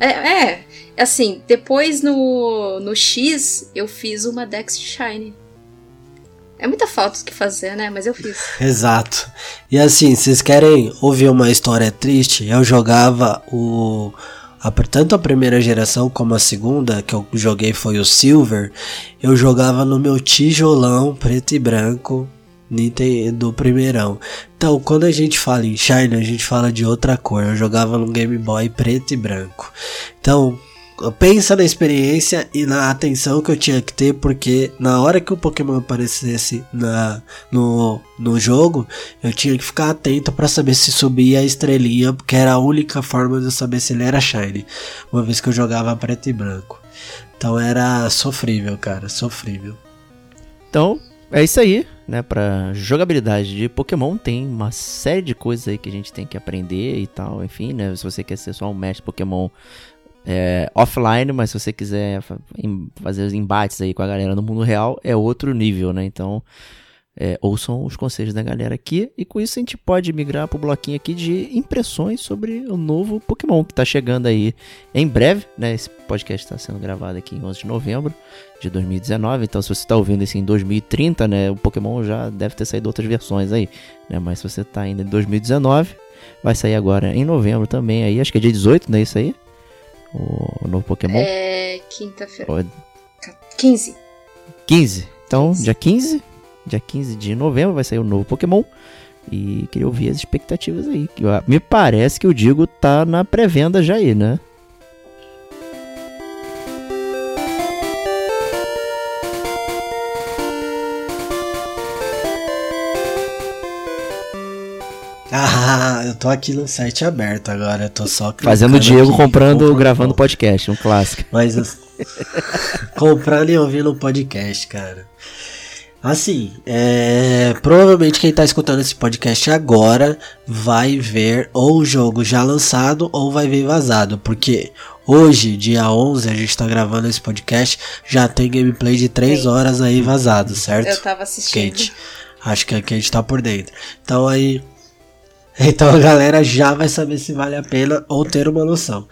É, é, assim, depois no, no X eu fiz uma Dex Shine. É muita falta que fazer, né? Mas eu fiz. Exato. E assim, vocês querem ouvir uma história triste? Eu jogava o. tanto a primeira geração como a segunda, que eu joguei foi o Silver. Eu jogava no meu tijolão preto e branco do primeirão. Então, quando a gente fala em Shine, a gente fala de outra cor. Eu jogava no Game Boy preto e branco. Então, pensa na experiência e na atenção que eu tinha que ter, porque na hora que o Pokémon aparecesse na, no, no jogo, eu tinha que ficar atento para saber se subia a estrelinha, porque era a única forma de eu saber se ele era Shine, uma vez que eu jogava preto e branco. Então era sofrível, cara, sofrível. Então, é isso aí, né? Pra jogabilidade de Pokémon tem uma série de coisas aí que a gente tem que aprender e tal, enfim, né? Se você quer ser só um mestre Pokémon é, offline, mas se você quiser fazer os embates aí com a galera no mundo real, é outro nível, né? Então, é, ouçam os conselhos da galera aqui. E com isso a gente pode migrar pro bloquinho aqui de impressões sobre o novo Pokémon que tá chegando aí em breve, né? Esse podcast está sendo gravado aqui em 11 de novembro de 2019. Então, se você tá ouvindo isso em 2030, né? O Pokémon já deve ter saído outras versões aí, né? Mas se você tá ainda em 2019, vai sair agora em novembro também aí. Acho que é dia 18, não é isso aí? O novo Pokémon. É quinta-feira. Ó, 15. 15. Então, dia 15, dia 15 de novembro vai sair o novo Pokémon. E queria ouvir as expectativas aí. que Me parece que o Digo tá na pré-venda já aí, né? Ah, eu tô aqui no site aberto agora, eu tô só Fazendo o Diego aqui, comprando, vou- gravando podcast, um clássico. Mas as- comprando e ouvindo o podcast, cara. Assim, é, provavelmente quem tá escutando esse podcast agora vai ver ou o jogo já lançado ou vai ver vazado, porque hoje, dia 11, a gente tá gravando esse podcast, já tem gameplay de 3 Tem. horas aí vazado, certo? Eu tava assistindo. Kate. Acho que a Kate tá por dentro. Então aí. Então a galera já vai saber se vale a pena ou ter uma noção.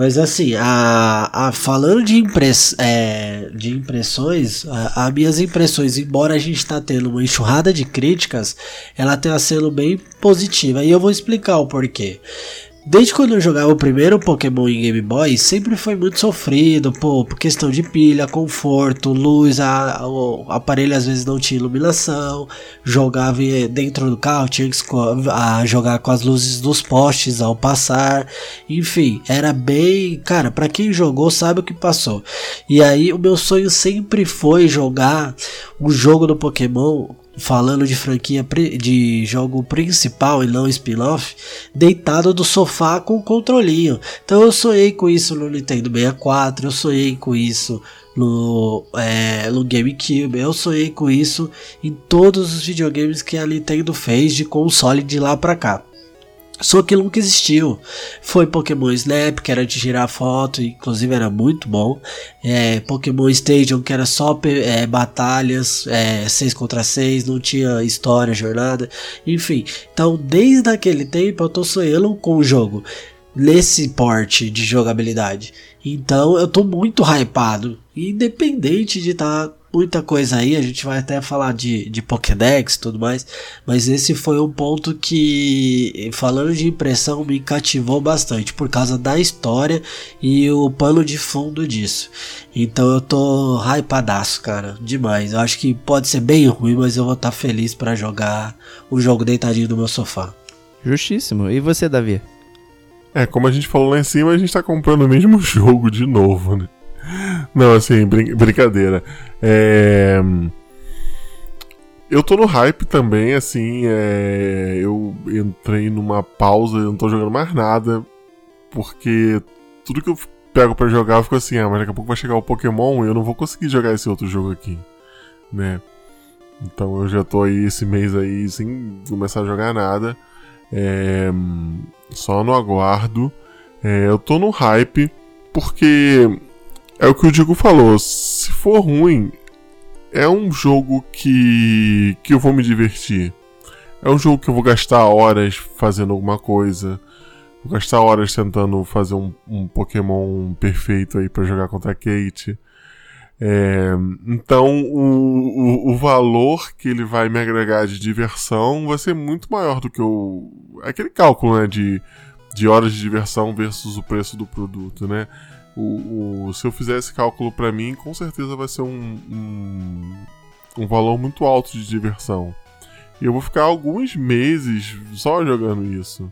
Mas assim, a, a- falando de, impress, é, de impressões, as minhas impressões, embora a gente tá tendo uma enxurrada de críticas, ela tem sendo bem positiva. E eu vou explicar o porquê. Desde quando eu jogava o primeiro Pokémon em Game Boy, sempre foi muito sofrido, pô, por questão de pilha, conforto, luz, a- o aparelho às vezes não tinha iluminação, jogava eh, dentro do carro, tinha que a jogar com as luzes dos postes ao passar, enfim, era bem, cara, pra quem jogou sabe o que passou. E aí o meu sonho sempre foi jogar um jogo do Pokémon falando de franquia de jogo principal e não spin-off, deitado do sofá com o controlinho. Então eu sonhei com isso no Nintendo 64, eu sonhei com isso no, é, no GameCube, eu sonhei com isso em todos os videogames que a Nintendo fez de console de lá pra cá. Só que nunca existiu. Foi Pokémon Snap, que era de tirar foto, inclusive era muito bom. É, Pokémon Stadium, que era só é, batalhas, 6 contra 6, não tinha história, jornada, enfim. Então, desde aquele tempo, eu tô sonhando com o jogo nesse porte de jogabilidade. Então, eu tô muito hypado. Independente de estar muita coisa aí, a gente vai até falar de, de Pokédex e tudo mais, mas esse foi um ponto que, falando de impressão, me cativou bastante por causa da história e o pano de fundo disso. Então eu tô hypadaço, cara, demais. Eu acho que pode ser bem ruim, mas eu vou estar feliz pra jogar o jogo deitadinho no meu sofá. Justíssimo. E você, Davi? É, como a gente falou lá em cima, a gente tá comprando o mesmo jogo de novo, né? Não, assim, brin- brincadeira. É... Eu tô no hype também, assim, é... eu entrei numa pausa, eu não tô jogando mais nada, porque tudo que eu pego pra jogar eu fico assim, ah, mas daqui a pouco vai chegar o Pokémon e eu não vou conseguir jogar esse outro jogo aqui, né? Então eu já tô aí esse mês aí sem começar a jogar nada. É, só no aguardo. É, eu tô no hype porque é o que o Diego falou. Se for ruim, é um jogo que, que eu vou me divertir. É um jogo que eu vou gastar horas fazendo alguma coisa. Vou gastar horas tentando fazer um, um Pokémon perfeito aí pra jogar contra a Kate. É, então o, o, o valor que ele vai me agregar de diversão vai ser muito maior do que o. aquele cálculo né, de, de horas de diversão versus o preço do produto, né? O, o- se eu fizer esse cálculo pra mim, com certeza vai ser um, um, um valor muito alto de diversão. E eu vou ficar alguns meses só jogando isso.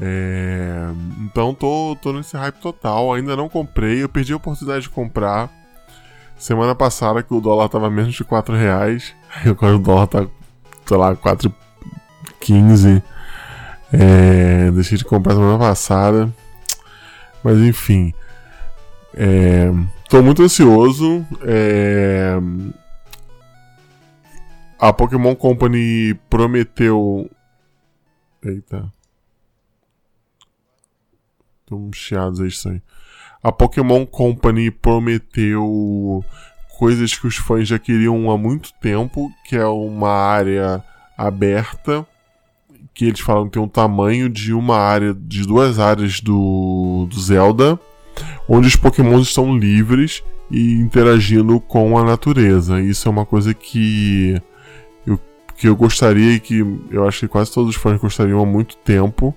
É, então tô, tô nesse hype total. Ainda não comprei, eu perdi a oportunidade de comprar. Semana passada que o dólar tava menos de 4 reais. Agora o dólar tá, sei lá, 4,15. É, deixei de comprar semana passada. Mas enfim. É, tô muito ansioso. É, a Pokémon Company prometeu. Eita. Uns chiados aí, aí. A Pokémon Company prometeu coisas que os fãs já queriam há muito tempo, que é uma área aberta, que eles falam que tem um tamanho de uma área, de duas áreas do, do Zelda, onde os pokémons estão livres e interagindo com a natureza. Isso é uma coisa que eu, que eu gostaria e que eu acho que quase todos os fãs gostariam há muito tempo,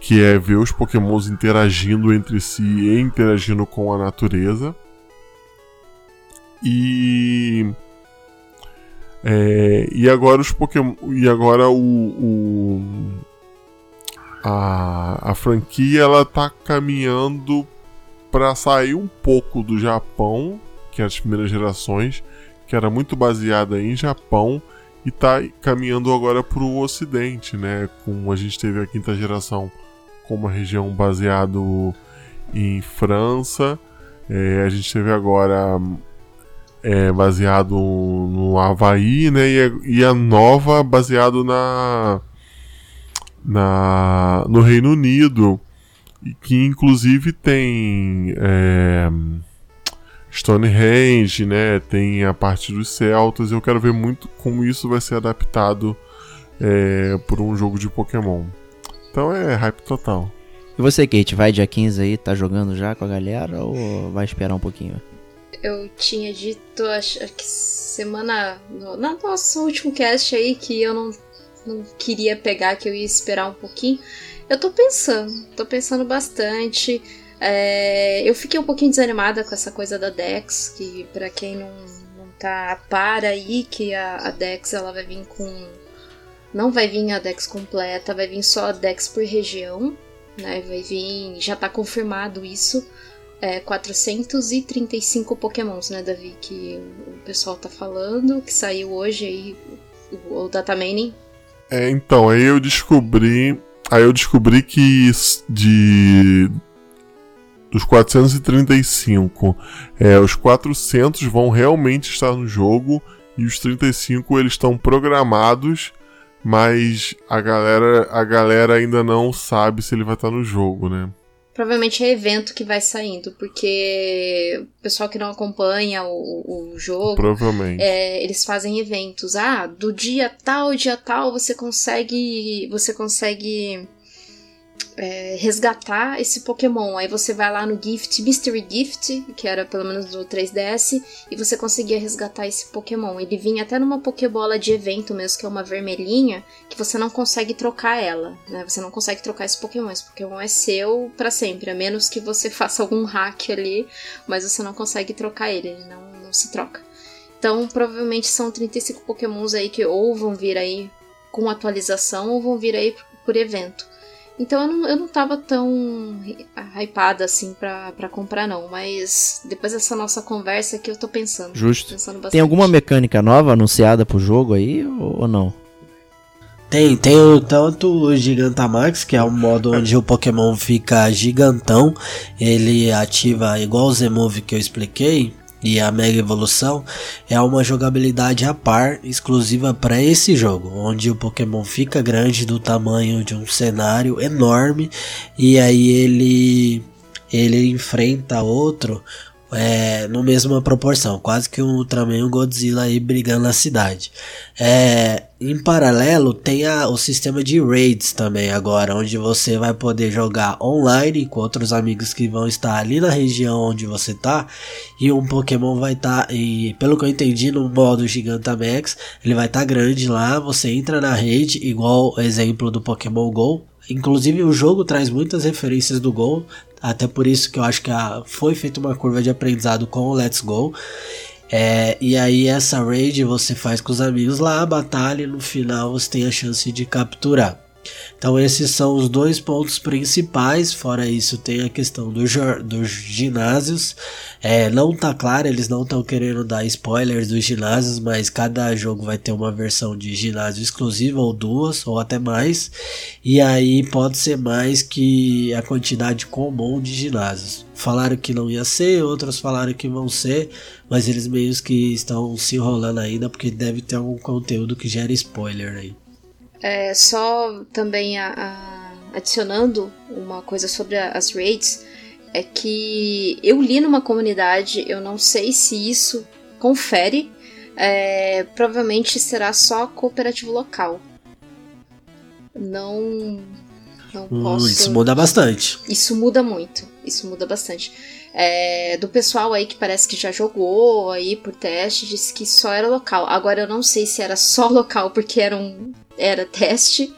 que é ver os pokémons interagindo entre si e interagindo com a natureza. E é, e agora os Pokémon. E agora o. o a, a franquia ela tá caminhando para sair um pouco do Japão, que é as primeiras gerações, que era muito baseada em Japão, e tá caminhando agora para o Ocidente, né? Com a gente teve a quinta geração com uma região baseado em França, é, a gente teve agora é, baseado no Havaí, né? E, e a nova baseado na, na no Reino Unido, que inclusive tem é, Stonehenge, né? Tem a parte dos celtas. Eu quero ver muito como isso vai ser adaptado é, por um jogo de Pokémon. Então é hype total. E você, Kate, vai dia 15 aí, tá jogando já com a galera ou vai esperar um pouquinho? Eu tinha dito, acho que semana. No, na nosso último cast aí, que eu não, não queria pegar, que eu ia esperar um pouquinho. Eu tô pensando, tô pensando bastante. É, eu fiquei um pouquinho desanimada com essa coisa da Dex, que para quem não, não tá para aí, que a, a Dex ela vai vir com. Não vai vir a Dex completa, vai vir só a Dex por região, né? Vai vir. Já tá confirmado isso é, 435 pokémons, né, Davi? Que o pessoal tá falando, que saiu hoje aí, o, o data. É, então, aí eu descobri. Aí eu descobri que de. Dos 435, é, os 400 vão realmente estar no jogo e os 35 eles estão programados, mas a galera, a galera ainda não sabe se ele vai estar no jogo, né? Provavelmente é evento que vai saindo, porque o pessoal que não acompanha o, o jogo, Provavelmente. é, eles fazem eventos. Ah, do dia tal, dia tal, você consegue, você consegue é, resgatar esse Pokémon. Aí você vai lá no Gift, Mystery Gift, que era pelo menos do 3DS, e você conseguia resgatar esse Pokémon. Ele vinha até numa Pokébola de evento mesmo, que é uma vermelhinha, que você não consegue trocar ela, né? Você não consegue trocar esse Pokémon. Esse Pokémon é seu para sempre, a menos que você faça algum hack ali, mas você não consegue trocar ele, ele não, não se troca. Então, provavelmente são 35 Pokémons aí que ou vão vir aí com atualização ou vão vir aí por evento. Então eu não, eu não tava tão hypada assim pra, pra comprar, não. Mas depois dessa nossa conversa aqui eu tô pensando. Justo. Pensando. Tem alguma mecânica nova anunciada pro jogo aí ou, não? Tem, tem o, tanto o Gigantamax, que é um modo onde o Pokémon fica gigantão, ele ativa igual o Z-Move que eu expliquei, e a Mega Evolução é uma jogabilidade a par exclusiva para esse jogo, onde o Pokémon fica grande do tamanho de um cenário enorme e aí ele ele enfrenta outro é, no mesma proporção, quase que um Ultraman e um Godzilla aí brigando na cidade. É, em paralelo tem a, o sistema de raids também agora, onde você vai poder jogar online com outros amigos que vão estar ali na região onde você tá e um Pokémon vai estar tá, e pelo que eu entendi no modo Gigantamax, ele vai estar tá grande lá, você entra na rede igual o exemplo do Pokémon Go, Inclusive o jogo traz muitas referências do Go, até por isso que eu acho que a, foi feita uma curva de aprendizado com o Let's Go. É, e aí essa raid você faz com os amigos lá, a batalha e no final você tem a chance de capturar. Então esses são os dois pontos principais. Fora isso, tem a questão do dos ginásios. É, não tá claro, eles não estão querendo dar spoilers dos ginásios, mas cada jogo vai ter uma versão de ginásio exclusiva, ou duas, ou até mais. E aí pode ser mais que a quantidade comum de ginásios. Falaram que não ia ser, outros falaram que vão ser, mas eles meio que estão se enrolando ainda, porque deve ter algum conteúdo que gera spoiler aí. É, só também a, a, adicionando uma coisa sobre a, as raids. é que eu li numa comunidade, eu não sei se isso confere, é, provavelmente será só cooperativo local. Não. Não Hum, posso. isso muda bastante. Isso muda muito. Isso muda bastante. É, do pessoal aí que parece que já jogou aí por teste, disse que só era local. Agora eu não sei se era só local porque era, um, era teste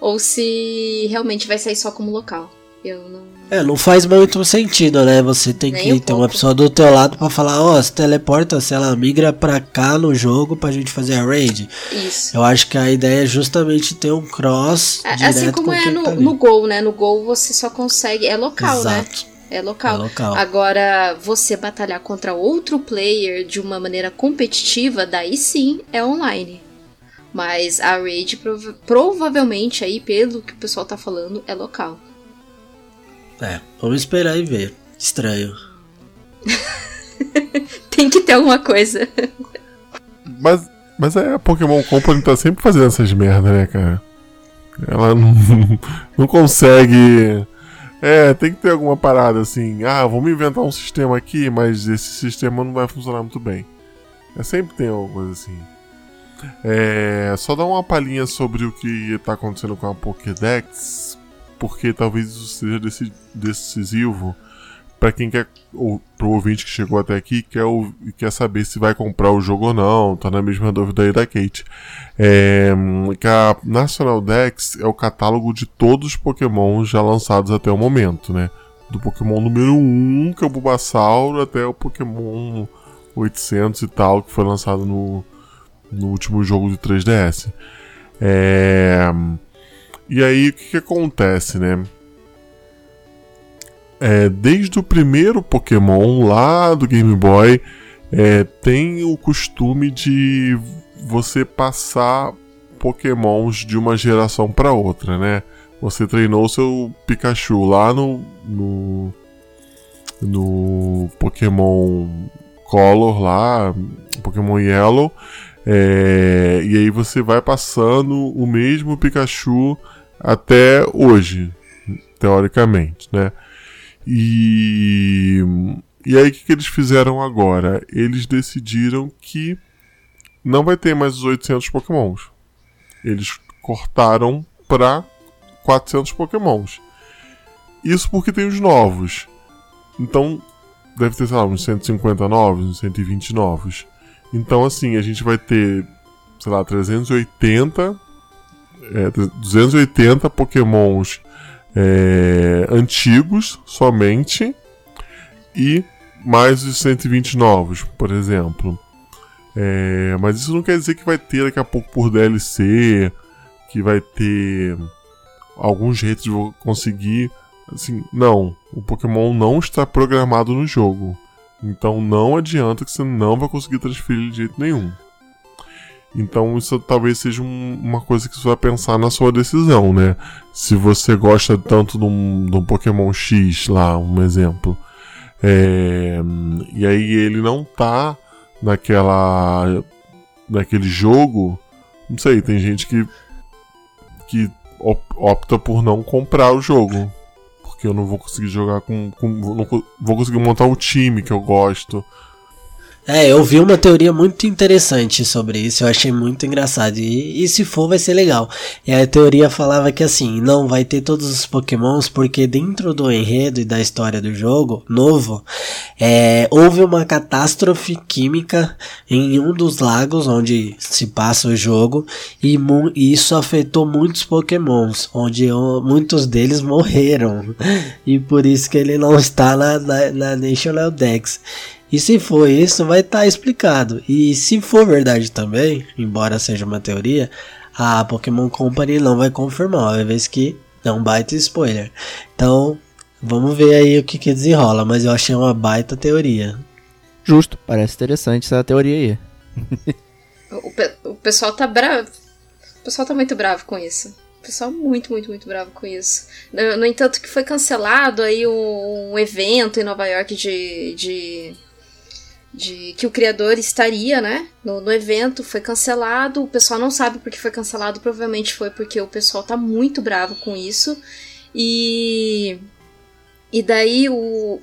ou se realmente vai sair só como local. Eu não. É, não faz muito sentido, né? Você tem Nem que um ter uma pouco. pessoa do teu lado pra falar, ó, se teleporta, se ela migra pra cá no jogo pra gente fazer a raid. Isso. Eu acho que a ideia é justamente ter um cross É, direto assim como com é no, tá no Gol, né? No Gol você só consegue. É local, né? Exato. É local. É local. Agora, você batalhar contra outro player de uma maneira competitiva, daí sim é online. Mas a raid prova- provavelmente aí, pelo que o pessoal tá falando, é local. É, vamos esperar e ver. Estranho. Tem que ter alguma coisa. Mas, mas é, a Pokémon Company tá sempre fazendo essas merda, né, cara? Ela não, não consegue. É, tem que ter alguma parada assim. Ah, vamos inventar um sistema aqui, mas esse sistema não vai funcionar muito bem. É, sempre tem alguma coisa assim. É, só dar uma palhinha sobre o que tá acontecendo com a Pokédex, porque talvez isso seja deci- decisivo para quem quer, ou pro ouvinte que chegou até aqui, quer, quer saber se vai comprar o jogo ou não, tá na mesma dúvida aí da Kate. É, que a National Dex é o catálogo de todos os Pokémon já lançados até o momento, né? Do Pokémon número 1, que é o Bulbasauro, até o Pokémon 800 e tal, que foi lançado no, no último jogo de 3DS. É, e aí, o que, que acontece, né? É, desde o primeiro Pokémon lá do Game Boy, é, tem o costume de você passar Pokémons de uma geração para outra, né? Você treinou seu Pikachu lá no, no, no Pokémon Color lá, Pokémon Yellow, é, e aí você vai passando o mesmo Pikachu até hoje, teoricamente, né? E, e aí o que, que eles fizeram agora? Eles decidiram que não vai ter mais os 800 Pokémons. Eles cortaram para 400 Pokémons. Isso porque tem os novos. Então, deve ter, sei lá, uns 150 novos, uns 120 novos. Então, assim, a gente vai ter, sei lá, 380, é, 280 Pokémons é, antigos somente e mais os 120 novos, por exemplo. É, mas isso não quer dizer que vai ter daqui a pouco por DLC, que vai ter algum jeito de conseguir. Assim, não. O Pokémon não está programado no jogo. Então não adianta que você não vai conseguir transferir de jeito nenhum. Então isso talvez seja um- uma coisa que você vai pensar na sua decisão, né? Se você gosta tanto de um, de um Pokémon X lá, um exemplo. É, e aí ele não tá naquela. naquele jogo. Não sei, tem gente que. que op- opta por não comprar o jogo. Porque eu não vou conseguir jogar com. com não vou conseguir montar o time que eu gosto. É, eu vi uma teoria muito interessante sobre isso, eu achei muito engraçado. E, e se for, vai ser legal. E a teoria falava que assim, não vai ter todos os pokémons, porque dentro do enredo e da história do jogo, novo, é, houve uma catástrofe química em um dos lagos onde se passa o jogo, e, e isso afetou muitos pokémons, onde muitos deles morreram. E por isso que ele não está na, na, na National Dex. E se for isso, vai estar explicado. E se for verdade também, embora seja uma teoria, a Pokémon Company não vai confirmar, uma vez que é um baita spoiler. Então, vamos ver aí o que, que desenrola, mas eu achei uma baita teoria. Justo, parece interessante essa teoria aí. O, pe- o pessoal tá bravo. O pessoal tá muito bravo com isso. O pessoal muito, muito, muito bravo com isso. No, no entanto, que foi cancelado aí um, um evento em Nova York de, de, de que o criador estaria, né? No, no evento foi cancelado. O pessoal não sabe por que foi cancelado. Provavelmente foi porque o pessoal tá muito bravo com isso. E E daí o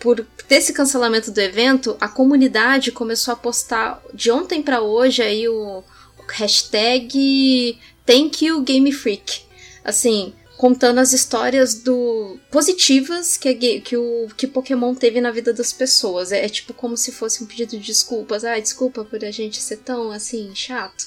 por ter esse cancelamento do evento, a comunidade começou a postar de ontem para hoje aí o hashtag Thank you Game Freak. Assim, contando as histórias do positivas que, a, que o que Pokémon teve na vida das pessoas. É, é, tipo como se fosse um pedido de desculpas. Ah, desculpa por a gente ser tão assim chato.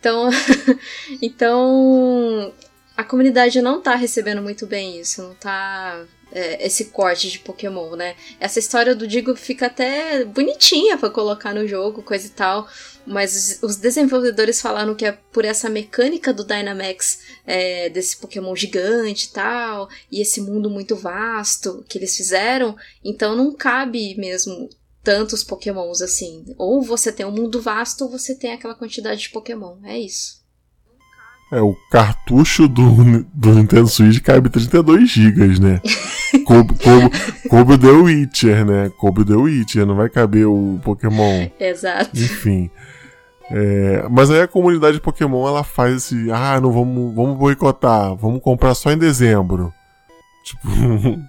Então, então a comunidade não tá recebendo muito bem isso, não tá é, esse corte de Pokémon, né? Essa história do Digo fica até bonitinha para colocar no jogo, coisa e tal. Mas os desenvolvedores falaram que é por essa mecânica do Dynamax, é, desse Pokémon gigante e tal, e esse mundo muito vasto que eles fizeram, então não cabe mesmo tantos Pokémons assim. Ou você tem um mundo vasto, ou você tem aquela quantidade de Pokémon. É isso. É, o cartucho do, do Nintendo Switch cabe 32 GB, né? Coube, coube, coube The Witcher, né? Coube The Witcher, não vai caber o Pokémon. Exato. Enfim. É, mas aí a comunidade Pokémon ela faz esse. Ah, não vamos, vamos boicotar, vamos comprar só em dezembro. Tipo,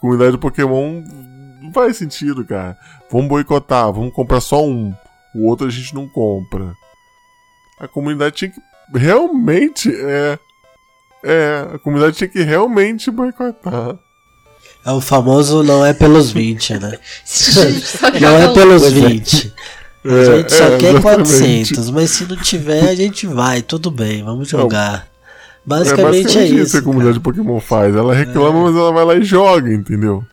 comunidade Pokémon não faz sentido, cara. Vamos boicotar, vamos comprar só um. O outro a gente não compra. A comunidade tinha que realmente é. É, a comunidade tinha que realmente boicotar. É o famoso não é pelos 20, né? não é pelos 20. É, a gente só é, quer exatamente. 400, mas se não tiver, a gente vai, tudo bem, vamos jogar. Basicamente é, basicamente é isso. isso que a comunidade cara. Pokémon faz. Ela reclama, é. mas ela vai lá e joga, entendeu?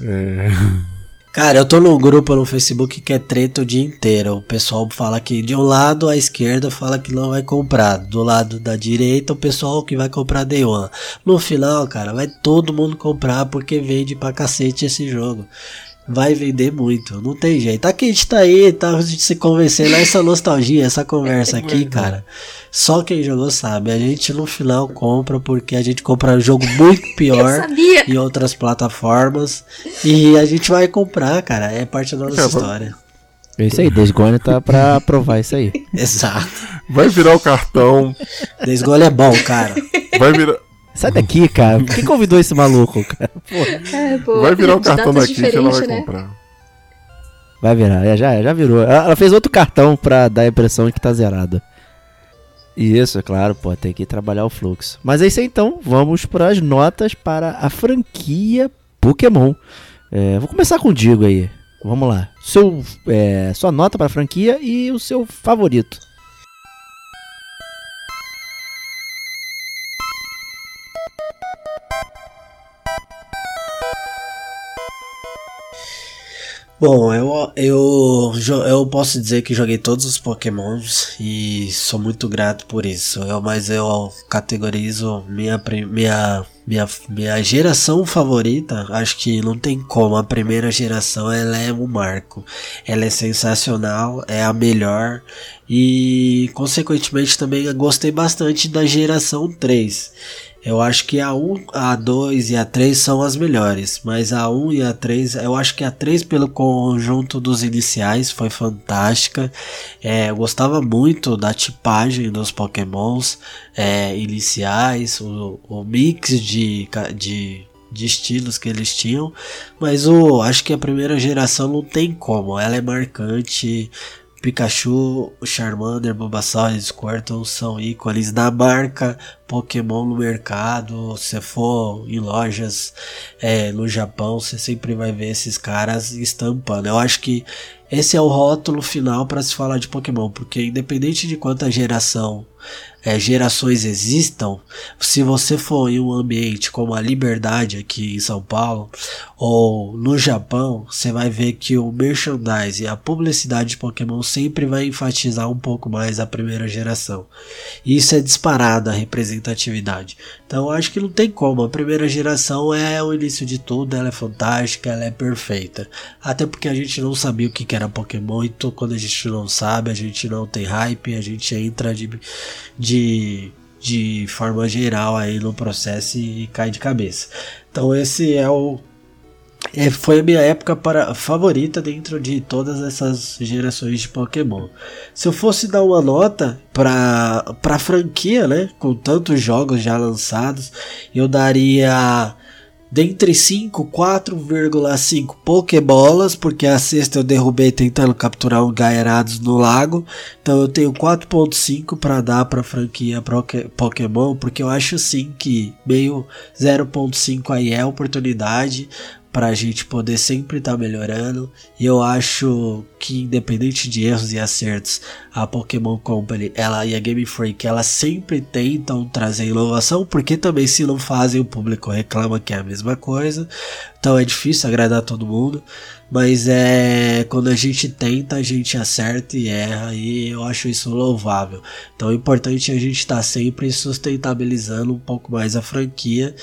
É. Cara, eu tô num grupo no Facebook que é treta o dia inteiro. O pessoal fala que de um lado a esquerda fala que não vai comprar. Do lado da direita o pessoal que vai comprar Day One. No final, cara, vai todo mundo comprar porque vende pra cacete esse jogo vai vender muito. Não tem jeito. Aqui a gente tá aí, tá se convencendo. Essa nostalgia, essa conversa aqui, cara. Só quem jogou sabe. A gente no final compra porque a gente compra um jogo muito pior em outras plataformas. E a gente vai comprar, cara. É parte da nossa é, história. É isso aí, Desgone tá pra provar isso aí. Exato. Vai virar o cartão. Desgone é bom, cara. Vai virar. Sai daqui, cara. Quem convidou esse maluco, cara? É, pô, vai virar o cartão daqui que ela vai né? comprar. Vai virar, já, já virou. Ela fez outro cartão pra dar a impressão de que tá zerado. Isso, é claro, pô, tem que trabalhar o fluxo. Mas é isso aí então, vamos para as notas para a franquia Pokémon. É, vou começar com o Digo aí. Vamos lá. Seu, é, sua nota para a franquia e o seu favorito. Bom, eu, eu, eu posso dizer que joguei todos os Pokémons e sou muito grato por isso. Eu, mas eu categorizo minha, minha, minha, minha geração favorita. Acho que não tem como. A primeira geração ela é um marco. Ela é sensacional, é a melhor. E consequentemente também gostei bastante da geração 3. Eu acho que a 1, a 2 e a 3 são as melhores, mas a 1 e a 3, eu acho que a 3 pelo conjunto dos iniciais foi fantástica. É, eu gostava muito da tipagem dos pokémons é, iniciais, o, o mix de, de de estilos que eles tinham, mas o acho que a primeira geração não tem como, ela é marcante, Pikachu, Charmander, Bulbasaur e Squirtle são ícones da marca Pokémon no mercado. Se for em lojas é, no Japão, você sempre vai ver esses caras estampando. Eu acho que esse é o rótulo final para se falar de Pokémon, porque independente de quanta geração é, gerações existam, se você for em um ambiente como a Liberdade aqui em São Paulo ou no Japão, você vai ver que o merchandise e a publicidade de Pokémon sempre vai enfatizar um pouco mais a primeira geração. Isso é disparado a representatividade. Então acho que não tem como. A primeira geração é o início de tudo, ela é fantástica, ela é perfeita. Até porque a gente não sabia o que era Pokémon, então quando a gente não sabe, a gente não tem hype, a gente entra de, de, de forma geral aí no processo e cai de cabeça. Então esse é o é, foi a minha época para, favorita dentro de todas essas gerações de Pokémon. Se eu fosse dar uma nota para a franquia, né, com tantos jogos já lançados, eu daria dentre 5, 4,5 Pokébolas, porque a sexta eu derrubei tentando capturar um Gaerados no lago. Então eu tenho 4.5 para dar para a franquia Pokémon, porque eu acho sim que meio 0.5 aí é oportunidade para a gente poder sempre estar tá melhorando. E eu acho que independente de erros e acertos, a Pokémon Company, ela e a Game Freak, ela sempre tentam trazer inovação, porque também se não fazem o público reclama que é a mesma coisa. Então é difícil agradar todo mundo. Mas é quando a gente tenta, a gente acerta e erra, e eu acho isso louvável. Então é importante a gente estar tá sempre sustentabilizando um pouco mais a franquia,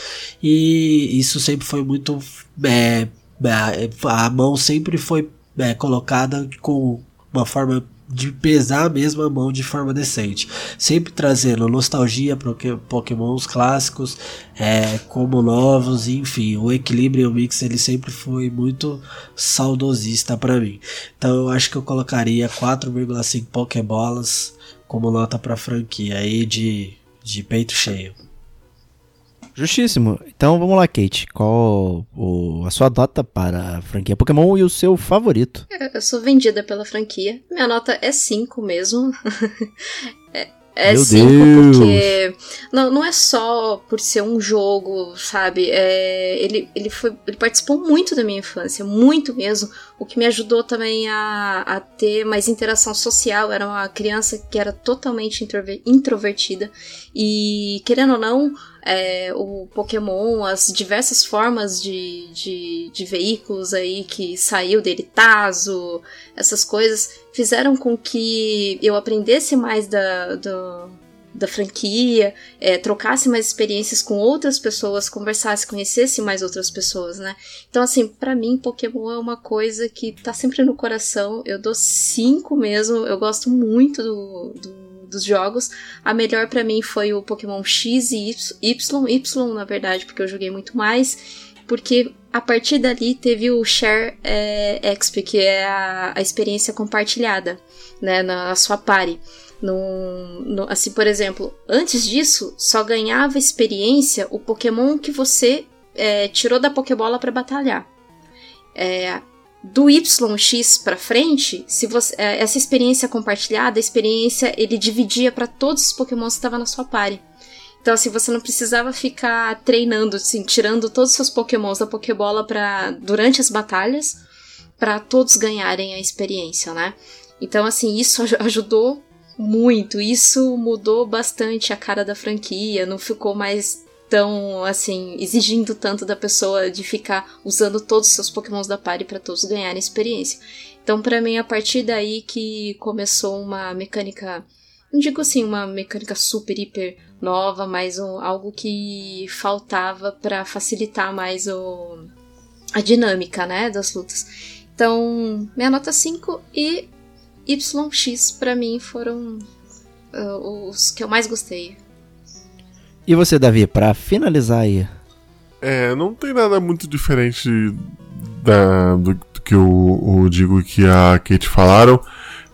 e isso sempre foi muito. É, é a mão sempre foi é, colocada com uma forma de pesar mesmo a mão de forma decente. Sempre trazendo nostalgia para Pokémons clássicos, é, como novos, enfim, o equilíbrio e o mix ele sempre foi muito saudosista para mim. Então eu acho que eu colocaria 4,5 Pokébolas como nota para franquia aí de, de peito cheio. Justíssimo. Então vamos lá, Kate. Qual o, a sua nota para a franquia Pokémon e o seu favorito? Eu sou vendida pela franquia. Minha nota é 5 mesmo. é, é Meu 5 Deus. porque não, não é só por ser um jogo, sabe? É, ele, ele, foi, ele participou muito da minha infância, muito mesmo. O que me ajudou também a, a ter mais interação social. Era uma criança que era totalmente introvertida. E, querendo ou não, é, o Pokémon, as diversas formas de, de, de, veículos aí que saiu dele, Tazo, essas coisas, fizeram com que eu aprendesse mais da, da, da franquia, é, trocasse mais experiências com outras pessoas, conversasse, conhecesse mais outras pessoas, né? Então, assim, para mim, Pokémon é uma coisa que tá sempre no coração. Eu dou cinco mesmo, eu gosto muito do, do dos jogos. A melhor para mim foi o Pokémon X e Y, Y na verdade, porque eu joguei muito mais, porque a partir dali teve o Share é, Exp, que é a, a, experiência compartilhada, né, na sua party. No, no, assim, por exemplo, antes disso, só ganhava experiência o Pokémon que você é, tirou da Pokébola para batalhar. É, do YX para frente, se você é, essa experiência compartilhada, a experiência ele dividia para todos os Pokémons que estavam na sua party. Então, assim, você não precisava ficar treinando, assim, tirando todos os seus Pokémons da Pokébola para durante as batalhas, para todos ganharem a experiência, né? Então, assim, isso ajudou muito. Isso mudou bastante a cara da franquia. Não ficou mais tão, assim, exigindo tanto da pessoa de ficar usando todos os seus pokémons da party para todos ganharem experiência. Então, para mim, a partir daí que começou uma mecânica, não digo assim, uma mecânica super, hiper nova, mas um, algo que faltava para facilitar mais o, a dinâmica, né, das lutas. Então, minha nota 5 e YX para mim foram uh, os que eu mais gostei. E você, Davi, para finalizar aí? É, não tem nada muito diferente da, do, do que o, o Digo que a Kate falaram.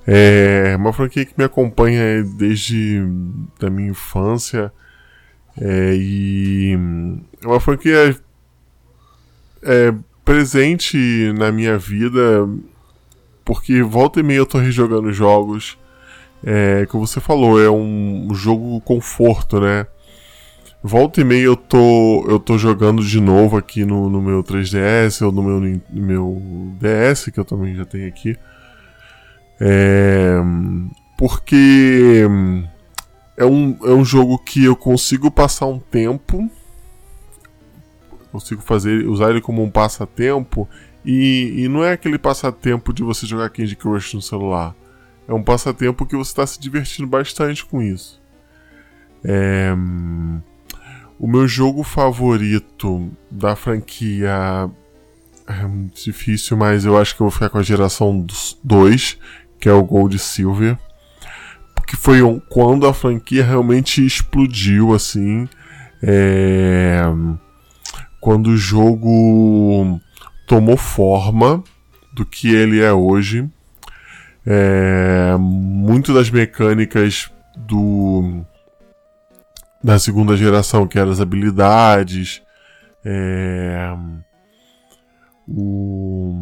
É uma franquia que me acompanha desde da minha infância. É, e é uma franquia é, presente na minha vida porque volta e meia eu tô rejogando jogos. É, como você falou, é um jogo conforto, né? Volta e meia eu tô, eu tô jogando de novo aqui no, no meu 3DS ou no meu, no meu DS, que eu também já tenho aqui. É, porque é um, é um jogo que eu consigo passar um tempo, consigo fazer usar ele como um passatempo, e, e não é aquele passatempo de você jogar Candy Crush no celular. É um passatempo que você está se divertindo bastante com isso. É, o meu jogo favorito da franquia é muito difícil, mas eu acho que eu vou ficar com a geração 2, que é o Gold Silver. Que foi quando a franquia realmente explodiu, assim. É... Quando o jogo tomou forma do que ele é hoje. É... Muito das mecânicas do da segunda geração, que eram as habilidades, É, o,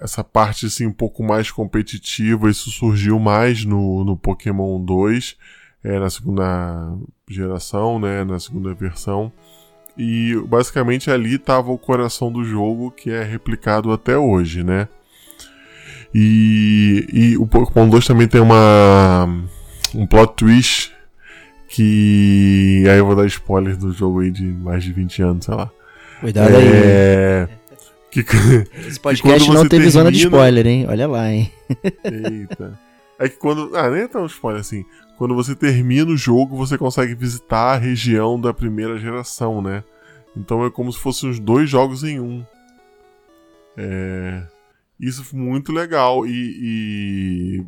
essa parte assim, um pouco mais competitiva, isso surgiu mais no, no Pokémon 2, é, na segunda geração, né, na segunda versão. E basicamente ali estava o coração do jogo que é replicado até hoje, né? E, e o Pokémon 2 também tem uma um plot twist que aí eu vou dar spoiler do jogo aí de mais de 20 anos, sei lá. Cuidado aí. É... Que, Esse podcast não teve zona de spoiler, hein? Olha lá, hein? Eita. É que quando. Ah, nem é tão spoiler assim. Quando você termina o jogo, você consegue visitar a região da primeira geração, né? Então é como se fossem os dois jogos em um. É... Isso foi muito legal. E, e,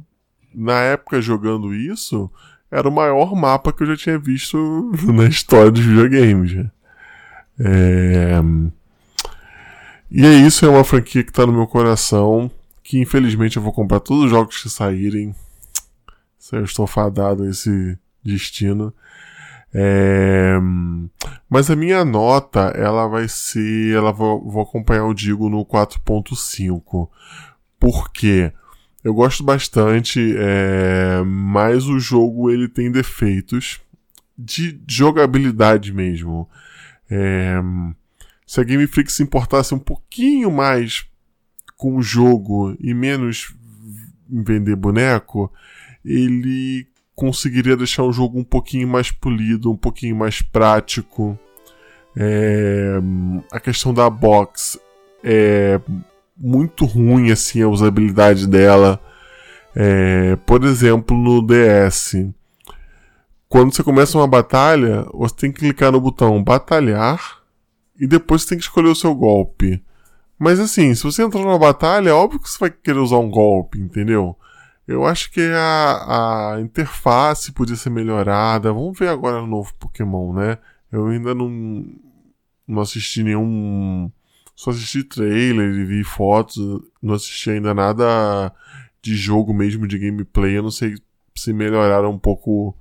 na época jogando isso, era o maior mapa que eu já tinha visto na história dos videogames. né? É... E é isso, é uma franquia que tá no meu coração. Que infelizmente eu vou comprar todos os jogos que saírem. Eu estou fadado a esse destino. É... Mas a minha nota, ela vai ser. Ela vou, vou acompanhar o Digo no 4.5. Por quê? Eu gosto bastante, é... mas o jogo ele tem defeitos de jogabilidade mesmo. É... Se a Game Freak se importasse um pouquinho mais com o jogo e menos em vender boneco, ele conseguiria deixar o jogo um pouquinho mais polido, um pouquinho mais prático. É, a questão da box é muito ruim assim a usabilidade dela. É, por exemplo, no DS, quando você começa uma batalha, você tem que clicar no botão batalhar e depois você tem que escolher o seu golpe. Mas assim, se você entrar numa batalha, é óbvio que você vai querer usar um golpe, entendeu? Eu acho que a, a interface podia ser melhorada. Vamos ver agora no novo Pokémon, né? Eu ainda não, não assisti nenhum. Só assisti trailer e vi fotos. Não assisti ainda nada de jogo mesmo, de gameplay. Eu não sei se melhoraram um pouco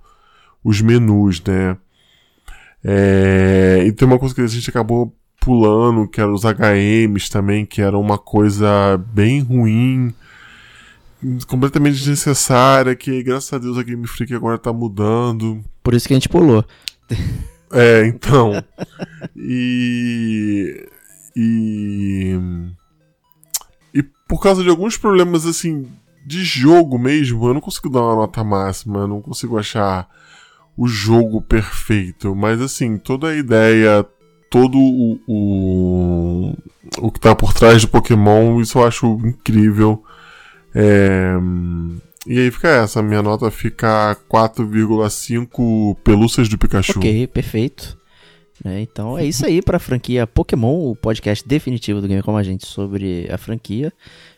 os menus, né? É, e tem uma coisa que a gente acabou pulando, que era os HMs também, que era uma coisa bem ruim completamente desnecessária, que graças a Deus a Game Freak agora tá mudando. Por isso que a gente pulou. É, então. e. E. E por causa de alguns problemas, assim, de jogo mesmo, eu não consigo dar uma nota máxima, eu não consigo achar o jogo perfeito. Mas, assim, toda a ideia, todo o. O, o que tá por trás do Pokémon, isso eu acho incrível. É, e aí fica essa, minha nota fica 4,5 pelúcias do Pikachu. Ok, perfeito. É, então é isso aí pra franquia Pokémon, o podcast definitivo do Game Como a Gente sobre a franquia.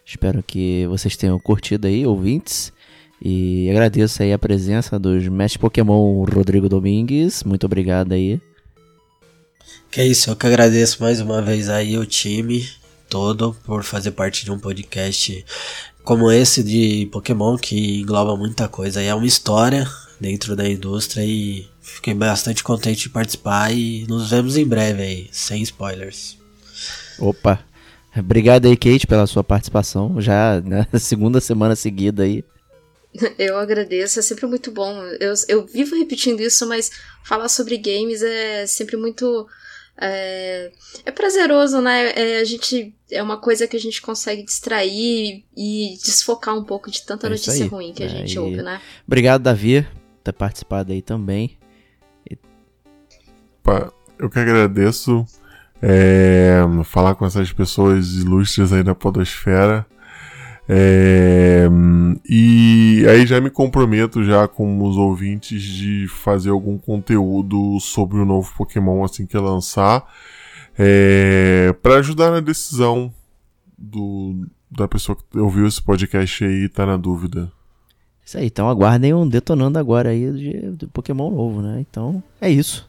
Espero que vocês tenham curtido aí, ouvintes. E agradeço aí a presença dos mestres Pokémon Rodrigo Domingues. Muito obrigado aí. Que é isso, eu que agradeço mais uma vez aí o time todo por fazer parte de um podcast como esse de Pokémon que engloba muita coisa. E é uma história dentro da indústria e fiquei bastante contente de participar e nos vemos em breve aí, sem spoilers. Opa! Obrigado aí, Kate, pela sua participação. Já na segunda semana seguida aí. Eu agradeço, é sempre muito bom. Eu, eu vivo repetindo isso, mas falar sobre games é sempre muito. É, é prazeroso, né? É, a gente é uma coisa que a gente consegue distrair e desfocar um pouco de tanta É notícia aí. ruim que a É, gente e- ouve, né? Obrigado, Davi, por ter participado aí também. Pá, Eu que agradeço é, falar com essas pessoas ilustres aí da Podosfera. É, e aí já me comprometo já com os ouvintes de fazer algum conteúdo sobre o novo Pokémon assim que lançar. É, para ajudar na decisão do, da pessoa que ouviu esse podcast aí e tá na dúvida. Isso aí, então aguardem um detonando agora aí de, do Pokémon novo, né? Então é isso.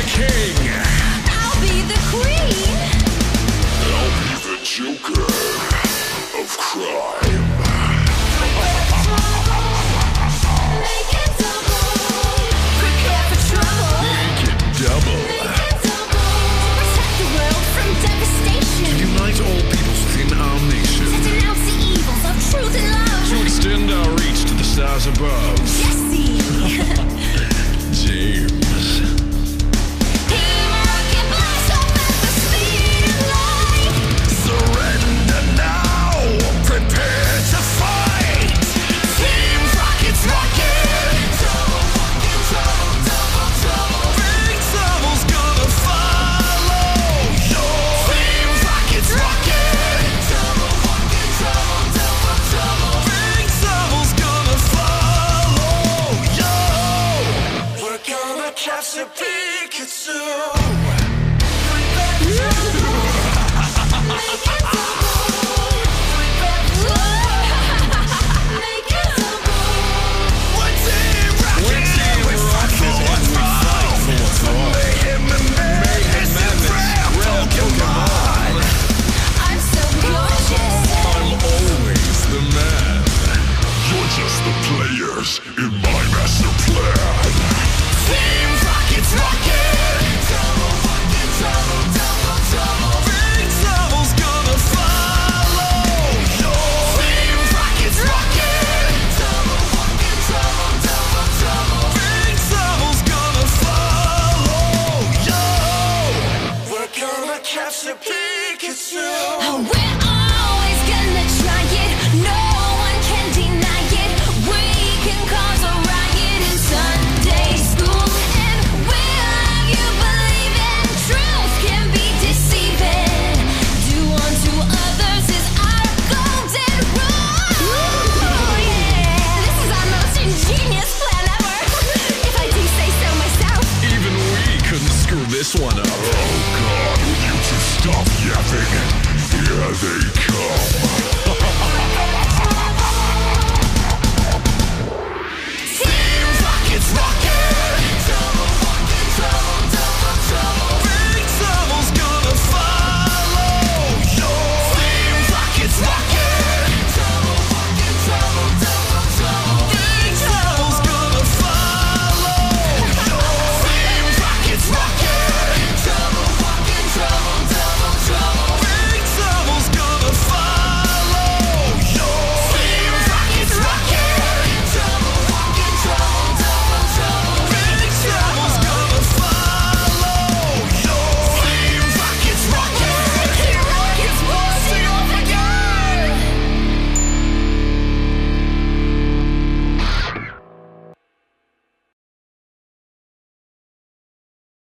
the king. I'll be the queen. I'll be the joker of crime. Make it double. Prepare for trouble. Make it double. Protect the world from devastation. Unite all peoples within our nation. To denounce the evils of truth and love. To extend our reach to the stars above.